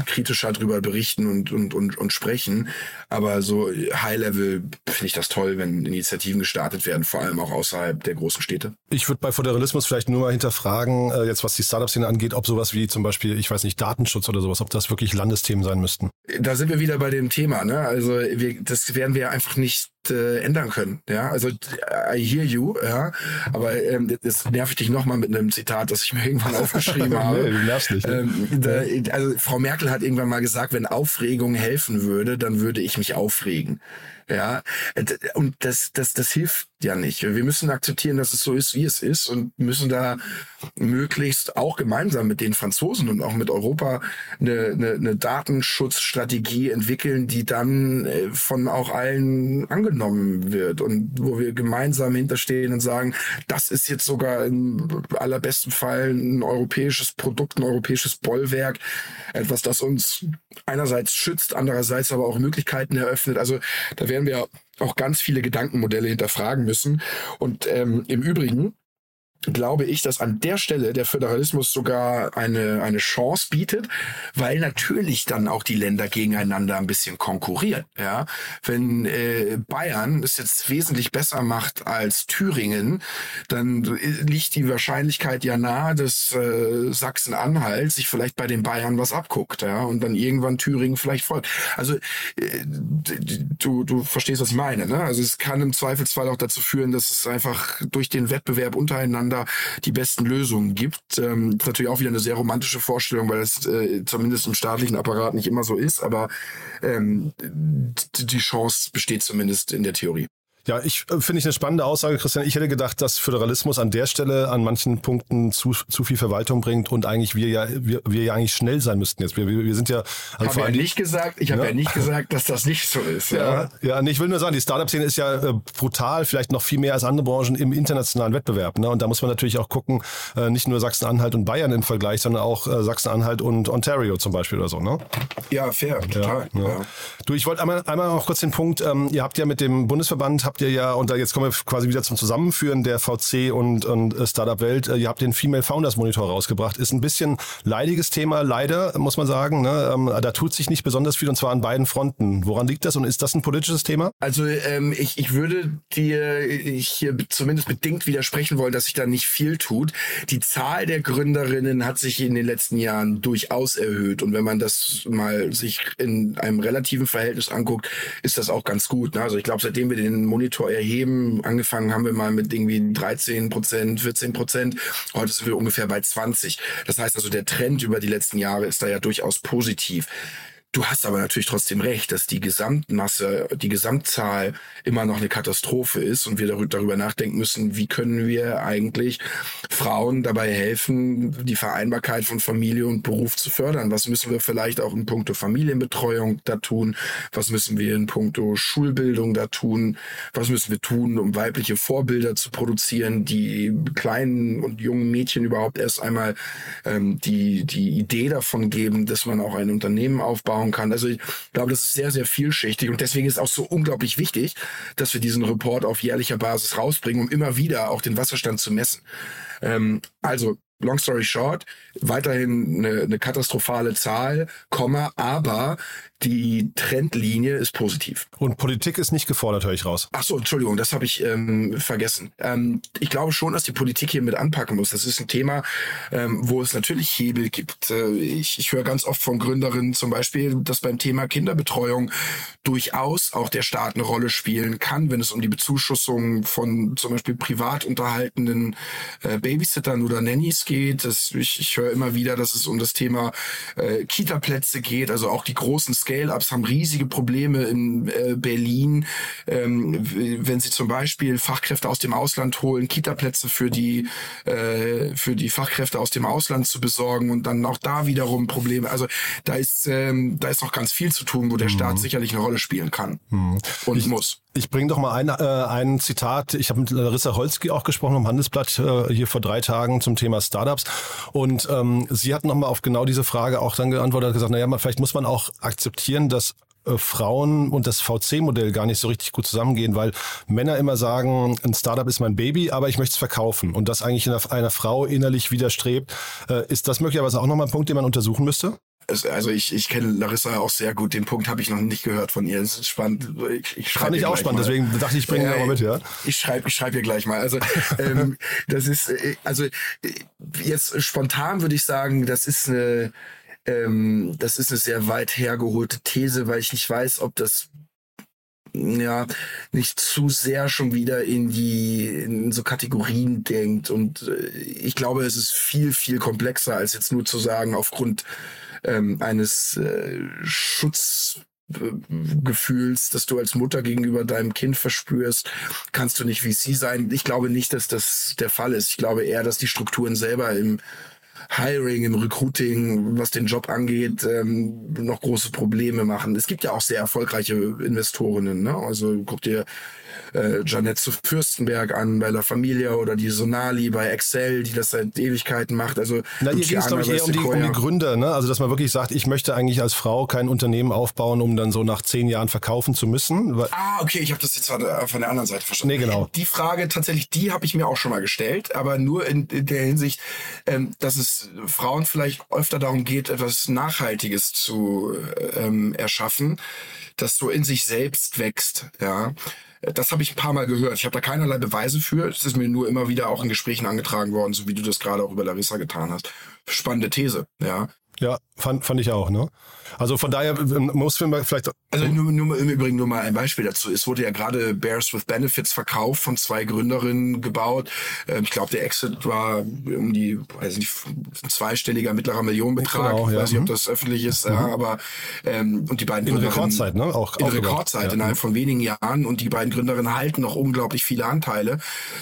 kritischer drüber berichten und, und, und, und sprechen. Aber so High-Level finde ich das toll, wenn Initiativen gestartet werden, vor allem auch außerhalb der großen Städte. Ich würde bei Föderalismus vielleicht nur mal hinterfragen, äh, jetzt was die Startup-Szene angeht, ob sowas wie zum Beispiel, ich weiß nicht, Datenschutz oder sowas, ob das wirklich Landesthemen sein müssten. Da sind wir wieder bei dem Thema. Ne? Also wir, das werden wir einfach nicht äh, ändern können. Ja, also I hear you, ja, aber ähm, das nerv ich dich nochmal mit einem Zitat, das ich mir irgendwann aufgeschrieben habe. nee, du nervst nicht. Ne? Ähm, da, also Frau Merkel hat irgendwann mal gesagt, wenn Aufregung helfen würde, dann würde ich mich aufregen. Ja, und das, das, das hilft ja nicht. Wir müssen akzeptieren, dass es so ist, wie es ist und müssen da möglichst auch gemeinsam mit den Franzosen und auch mit Europa eine, eine, eine Datenschutzstrategie entwickeln, die dann äh, von auch allen angenommen wird und wo wir gemeinsam hinterstehen und sagen, das ist jetzt sogar im allerbesten Fall ein europäisches Produkt, ein europäisches Bollwerk, etwas, das uns einerseits schützt, andererseits aber auch Möglichkeiten eröffnet. Also da werden wir auch ganz viele Gedankenmodelle hinterfragen müssen. Und ähm, im Übrigen glaube ich, dass an der Stelle der Föderalismus sogar eine, eine Chance bietet, weil natürlich dann auch die Länder gegeneinander ein bisschen konkurrieren. Ja? Wenn äh, Bayern es jetzt wesentlich besser macht als Thüringen, dann liegt die Wahrscheinlichkeit ja nahe, dass äh, Sachsen-Anhalt sich vielleicht bei den Bayern was abguckt ja? und dann irgendwann Thüringen vielleicht folgt. Also äh, du, du verstehst, was ich meine. Ne? Also es kann im Zweifelsfall auch dazu führen, dass es einfach durch den Wettbewerb untereinander da die besten Lösungen gibt. Ähm, ist natürlich auch wieder eine sehr romantische Vorstellung, weil es äh, zumindest im staatlichen Apparat nicht immer so ist, aber ähm, die Chance besteht zumindest in der Theorie. Ja, ich äh, finde ich eine spannende Aussage, Christian. Ich hätte gedacht, dass Föderalismus an der Stelle an manchen Punkten zu, zu viel Verwaltung bringt und eigentlich wir ja wir, wir ja eigentlich schnell sein müssten jetzt. Wir, wir, wir sind ja also ich habe ja nicht gesagt, ich habe ja. ja. nicht gesagt, dass das nicht so ist. Ja, ja, ja nee, ich will nur sagen, die Startup-Szene ist ja äh, brutal, vielleicht noch viel mehr als andere Branchen im internationalen Wettbewerb. Ne? Und da muss man natürlich auch gucken, äh, nicht nur Sachsen-Anhalt und Bayern im Vergleich, sondern auch äh, Sachsen-Anhalt und Ontario zum Beispiel oder so. Ne? Ja, fair, total. Ja, Du, ich wollte einmal, einmal noch kurz den Punkt. Ähm, ihr habt ja mit dem Bundesverband habt ihr ja und da jetzt kommen wir quasi wieder zum Zusammenführen der VC und, und äh, Startup-Welt. Äh, ihr habt den Female Founders Monitor rausgebracht. Ist ein bisschen leidiges Thema, leider, muss man sagen. Ne? Ähm, da tut sich nicht besonders viel und zwar an beiden Fronten. Woran liegt das und ist das ein politisches Thema? Also ähm, ich, ich würde dir hier zumindest bedingt widersprechen wollen, dass sich da nicht viel tut. Die Zahl der Gründerinnen hat sich in den letzten Jahren durchaus erhöht. Und wenn man das mal sich in einem relativen Verhältnis anguckt, ist das auch ganz gut. Ne? Also ich glaube, seitdem wir den Monitor erheben, angefangen haben wir mal mit irgendwie 13 Prozent, 14 Prozent. Heute sind wir ungefähr bei 20. Das heißt also, der Trend über die letzten Jahre ist da ja durchaus positiv. Du hast aber natürlich trotzdem recht, dass die Gesamtmasse, die Gesamtzahl immer noch eine Katastrophe ist und wir darüber nachdenken müssen, wie können wir eigentlich Frauen dabei helfen, die Vereinbarkeit von Familie und Beruf zu fördern. Was müssen wir vielleicht auch in puncto Familienbetreuung da tun? Was müssen wir in puncto Schulbildung da tun? Was müssen wir tun, um weibliche Vorbilder zu produzieren, die kleinen und jungen Mädchen überhaupt erst einmal ähm, die, die Idee davon geben, dass man auch ein Unternehmen aufbauen aufbauen kann. Also ich glaube, das ist sehr, sehr vielschichtig und deswegen ist auch so unglaublich wichtig, dass wir diesen Report auf jährlicher Basis rausbringen, um immer wieder auch den Wasserstand zu messen. Ähm, also long story short, weiterhin eine, eine katastrophale Zahl, Komma, aber die Trendlinie ist positiv. Und Politik ist nicht gefordert, höre ich raus. Ach so, Entschuldigung, das habe ich ähm, vergessen. Ähm, ich glaube schon, dass die Politik hier mit anpacken muss. Das ist ein Thema, ähm, wo es natürlich Hebel gibt. Äh, ich, ich höre ganz oft von Gründerinnen zum Beispiel, dass beim Thema Kinderbetreuung durchaus auch der Staat eine Rolle spielen kann, wenn es um die Bezuschussung von zum Beispiel privat unterhaltenen äh, Babysittern oder Nannies geht. Das, ich, ich höre immer wieder, dass es um das Thema äh, Kita-Plätze geht, also auch die großen Scale-Ups haben riesige Probleme in äh, Berlin, ähm, wenn sie zum Beispiel Fachkräfte aus dem Ausland holen, Kita-Plätze für die äh, für die Fachkräfte aus dem Ausland zu besorgen und dann auch da wiederum Probleme. Also da ist ähm, da ist noch ganz viel zu tun, wo der mhm. Staat sicherlich eine Rolle spielen kann mhm. und ich, muss. Ich bringe doch mal ein, äh, ein Zitat. Ich habe mit Larissa Holzki auch gesprochen im Handelsblatt äh, hier vor drei Tagen zum Thema Startups. Und ähm, sie hat nochmal auf genau diese Frage auch dann geantwortet und gesagt, naja, vielleicht muss man auch akzeptieren, dass Frauen und das VC-Modell gar nicht so richtig gut zusammengehen, weil Männer immer sagen, ein Startup ist mein Baby, aber ich möchte es verkaufen. Und das eigentlich einer, einer Frau innerlich widerstrebt. Äh, ist das möglicherweise auch nochmal ein Punkt, den man untersuchen müsste? Also ich, ich kenne Larissa auch sehr gut. Den Punkt habe ich noch nicht gehört von ihr. Das ist spannend. Ich, ich Fand ich auch spannend, mal. deswegen dachte ich, ich bringe äh, mal mit, ja. Ich schreibe ich schreib ihr gleich mal. Also ähm, das ist, äh, also jetzt spontan würde ich sagen, das ist eine, ähm, das ist eine sehr weit hergeholte These, weil ich nicht weiß, ob das ja, nicht zu sehr schon wieder in die, in so Kategorien denkt. Und äh, ich glaube, es ist viel, viel komplexer, als jetzt nur zu sagen, aufgrund ähm, eines äh, Schutzgefühls, das du als Mutter gegenüber deinem Kind verspürst, kannst du nicht wie sie sein. Ich glaube nicht, dass das der Fall ist. Ich glaube eher, dass die Strukturen selber im Hiring, im Recruiting, was den Job angeht, ähm, noch große Probleme machen. Es gibt ja auch sehr erfolgreiche Investorinnen. Ne? Also guck dir äh, Janette zu Fürstenberg an bei La Familia oder die Sonali bei Excel, die das seit Ewigkeiten macht. Also Na, hier geht es, glaube ich, eher um die, um die Gründe. Ne? Also, dass man wirklich sagt, ich möchte eigentlich als Frau kein Unternehmen aufbauen, um dann so nach zehn Jahren verkaufen zu müssen. Ah, okay, ich habe das jetzt von der anderen Seite verstanden. Nee, genau. Die Frage tatsächlich, die habe ich mir auch schon mal gestellt, aber nur in, in der Hinsicht, ähm, dass es Frauen vielleicht öfter darum geht, etwas Nachhaltiges zu ähm, erschaffen, das so in sich selbst wächst, ja. Das habe ich ein paar Mal gehört. Ich habe da keinerlei Beweise für. Es ist mir nur immer wieder auch in Gesprächen angetragen worden, so wie du das gerade auch über Larissa getan hast. Spannende These, ja. Ja, fand, fand ich auch, ne? Also von daher muss man vielleicht. Also nur, nur im Übrigen nur mal ein Beispiel dazu. Es wurde ja gerade Bears with Benefits verkauft, von zwei Gründerinnen gebaut. Ähm, ich glaube, der Exit war um die, weiß nicht, ein zweistelliger mittlerer Millionenbetrag. Genau, ja. Ich weiß nicht, ob mhm. das öffentlich ist, mhm. ja, aber ähm, und die beiden in Rekordzeit, ne? Auch in Rekordzeit ja. innerhalb von wenigen Jahren und die beiden Gründerinnen halten noch unglaublich viele Anteile.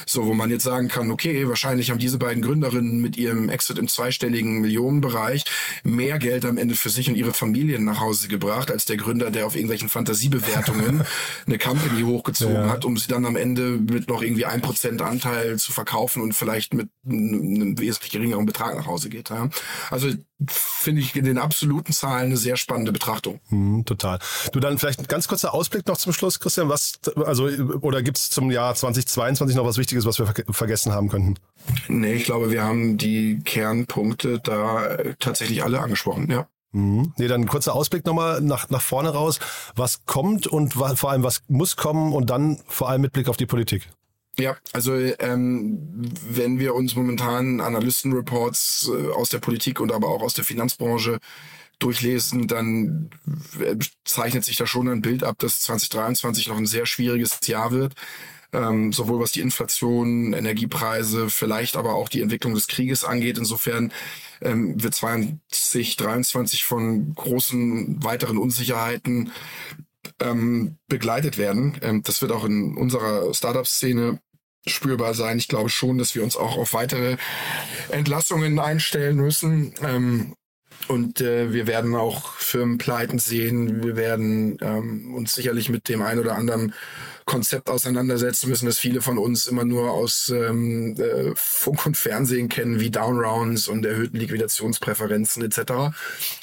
So, wo man jetzt sagen kann, okay, wahrscheinlich haben diese beiden Gründerinnen mit ihrem Exit im zweistelligen Millionenbereich mehr Geld am Ende für sich und ihre Familien nach Hause gebracht, als der Gründer, der auf irgendwelchen Fantasiebewertungen eine Company hochgezogen ja. hat, um sie dann am Ende mit noch irgendwie ein Prozent Anteil zu verkaufen und vielleicht mit einem wesentlich geringeren Betrag nach Hause geht. Ja. Also finde ich in den absoluten Zahlen eine sehr spannende Betrachtung. Mhm, total. Du dann vielleicht ein ganz kurzer Ausblick noch zum Schluss, Christian. Was, also, oder gibt es zum Jahr 2022 noch was Wichtiges, was wir ver vergessen haben könnten? Nee, ich glaube, wir haben die Kernpunkte da tatsächlich alle angesprochen, ja. Mhm. Nee, dann ein kurzer Ausblick nochmal nach, nach vorne raus. Was kommt und vor allem was muss kommen und dann vor allem mit Blick auf die Politik? Ja, also ähm, wenn wir uns momentan Analystenreports äh, aus der Politik und aber auch aus der Finanzbranche durchlesen, dann zeichnet sich da schon ein Bild ab, dass 2023 noch ein sehr schwieriges Jahr wird. ähm, sowohl was die Inflation, Energiepreise, vielleicht aber auch die Entwicklung des Krieges angeht. Insofern ähm, wird 2023 von großen weiteren Unsicherheiten ähm, begleitet werden. Ähm, das wird auch in unserer Startup-Szene spürbar sein. Ich glaube schon, dass wir uns auch auf weitere Entlassungen einstellen müssen. Ähm, und äh, wir werden auch Firmenpleiten sehen. Wir werden ähm, uns sicherlich mit dem einen oder anderen Konzept auseinandersetzen müssen, das viele von uns immer nur aus ähm, äh, Funk und Fernsehen kennen, wie Downrounds und erhöhten Liquidationspräferenzen etc.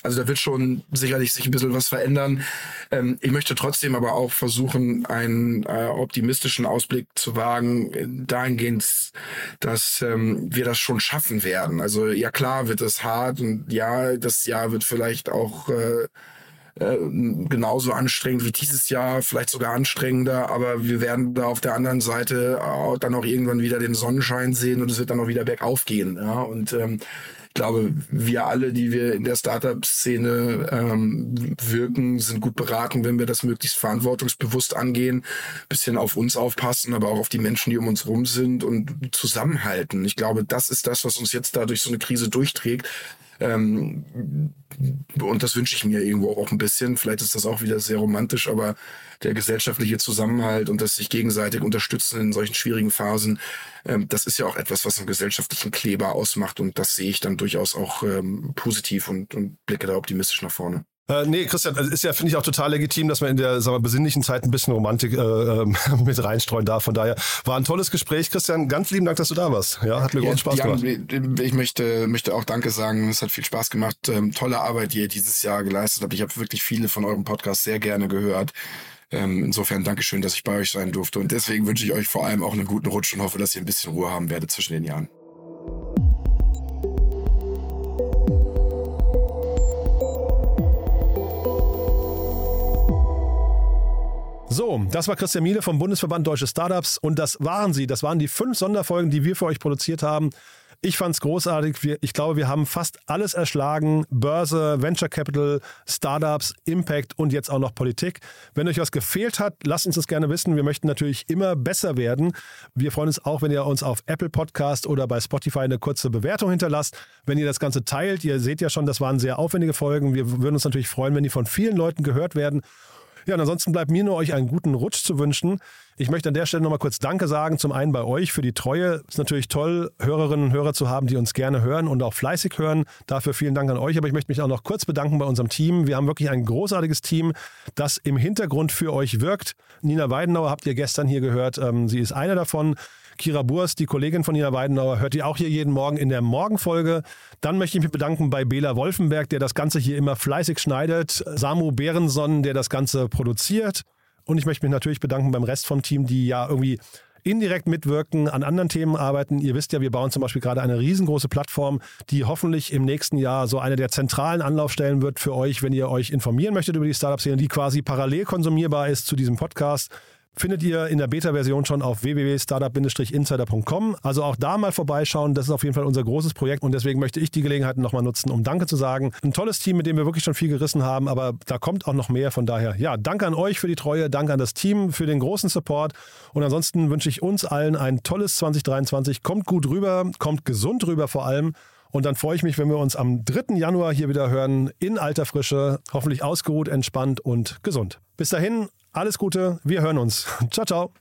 Also da wird schon sicherlich sich ein bisschen was verändern. Ähm, ich möchte trotzdem aber auch versuchen, einen äh, optimistischen Ausblick zu wagen, dahingehend, dass ähm, wir das schon schaffen werden. Also ja klar wird es hart und ja, das Jahr wird vielleicht auch äh, äh, genauso anstrengend wie dieses Jahr, vielleicht sogar anstrengender, aber wir werden da auf der anderen Seite äh, dann auch irgendwann wieder den Sonnenschein sehen und es wird dann auch wieder bergauf gehen. Ja? Und ähm, ich glaube, wir alle, die wir in der Startup-Szene ähm, wirken, sind gut beraten, wenn wir das möglichst verantwortungsbewusst angehen, bisschen auf uns aufpassen, aber auch auf die Menschen, die um uns rum sind und zusammenhalten. Ich glaube, das ist das, was uns jetzt da durch so eine Krise durchträgt ähm, und das wünsche ich mir irgendwo auch ein bisschen. Vielleicht ist das auch wieder sehr romantisch, aber der gesellschaftliche Zusammenhalt und das sich gegenseitig unterstützen in solchen schwierigen Phasen, ähm, das ist ja auch etwas, was einen gesellschaftlichen Kleber ausmacht. Und das sehe ich dann durchaus auch ähm, positiv und, und blicke da optimistisch nach vorne. Äh, nee, Christian, also ist ja, finde ich, auch total legitim, dass man in der sagen wir, besinnlichen Zeit ein bisschen Romantik äh, ähm, mit reinstreuen darf. Von daher war ein tolles Gespräch, Christian. Ganz lieben Dank, dass du da warst. Ja, hat mir ja, großen Spaß Jan, gemacht. Ich möchte, möchte auch Danke sagen. Es hat viel Spaß gemacht. Ähm, tolle Arbeit, die ihr dieses Jahr geleistet habt. Ich habe wirklich viele von euren Podcasts sehr gerne gehört. Ähm, insofern Dankeschön, dass ich bei euch sein durfte. Und deswegen wünsche ich euch vor allem auch einen guten Rutsch und hoffe, dass ihr ein bisschen Ruhe haben werdet zwischen den Jahren. So, das war Christian Miele vom Bundesverband Deutsche Startups und das waren sie. Das waren die fünf Sonderfolgen, die wir für euch produziert haben. Ich fand es großartig. Wir, ich glaube, wir haben fast alles erschlagen. Börse, Venture Capital, Startups, Impact und jetzt auch noch Politik. Wenn euch was gefehlt hat, lasst uns das gerne wissen. Wir möchten natürlich immer besser werden. Wir freuen uns auch, wenn ihr uns auf Apple Podcast oder bei Spotify eine kurze Bewertung hinterlasst. Wenn ihr das Ganze teilt, ihr seht ja schon, das waren sehr aufwendige Folgen. Wir würden uns natürlich freuen, wenn die von vielen Leuten gehört werden. Ja, und ansonsten bleibt mir nur euch einen guten Rutsch zu wünschen. Ich möchte an der Stelle nochmal kurz Danke sagen. Zum einen bei euch für die Treue. Es ist natürlich toll, Hörerinnen und Hörer zu haben, die uns gerne hören und auch fleißig hören. Dafür vielen Dank an euch. Aber ich möchte mich auch noch kurz bedanken bei unserem Team. Wir haben wirklich ein großartiges Team, das im Hintergrund für euch wirkt. Nina Weidenauer habt ihr gestern hier gehört. Ähm, sie ist eine davon. Kira Burs, die Kollegin von Nina Weidenauer, hört ihr auch hier jeden Morgen in der Morgenfolge. Dann möchte ich mich bedanken bei Bela Wolfenberg, der das Ganze hier immer fleißig schneidet. Samu Behrenson, der das Ganze produziert. Und ich möchte mich natürlich bedanken beim Rest vom Team, die ja irgendwie indirekt mitwirken, an anderen Themen arbeiten. Ihr wisst ja, wir bauen zum Beispiel gerade eine riesengroße Plattform, die hoffentlich im nächsten Jahr so eine der zentralen Anlaufstellen wird für euch, wenn ihr euch informieren möchtet über die Startup-Szene, die quasi parallel konsumierbar ist zu diesem Podcast findet ihr in der Beta-Version schon auf www.startup-insider.com. Also auch da mal vorbeischauen. Das ist auf jeden Fall unser großes Projekt und deswegen möchte ich die Gelegenheit nochmal nutzen, um Danke zu sagen. Ein tolles Team, mit dem wir wirklich schon viel gerissen haben, aber da kommt auch noch mehr. Von daher, ja, danke an euch für die Treue, danke an das Team für den großen Support und ansonsten wünsche ich uns allen ein tolles 2023. Kommt gut rüber, kommt gesund rüber vor allem. Und dann freue ich mich, wenn wir uns am 3. Januar hier wieder hören, in alter Frische, hoffentlich ausgeruht, entspannt und gesund. Bis dahin, alles Gute, wir hören uns. Ciao, ciao.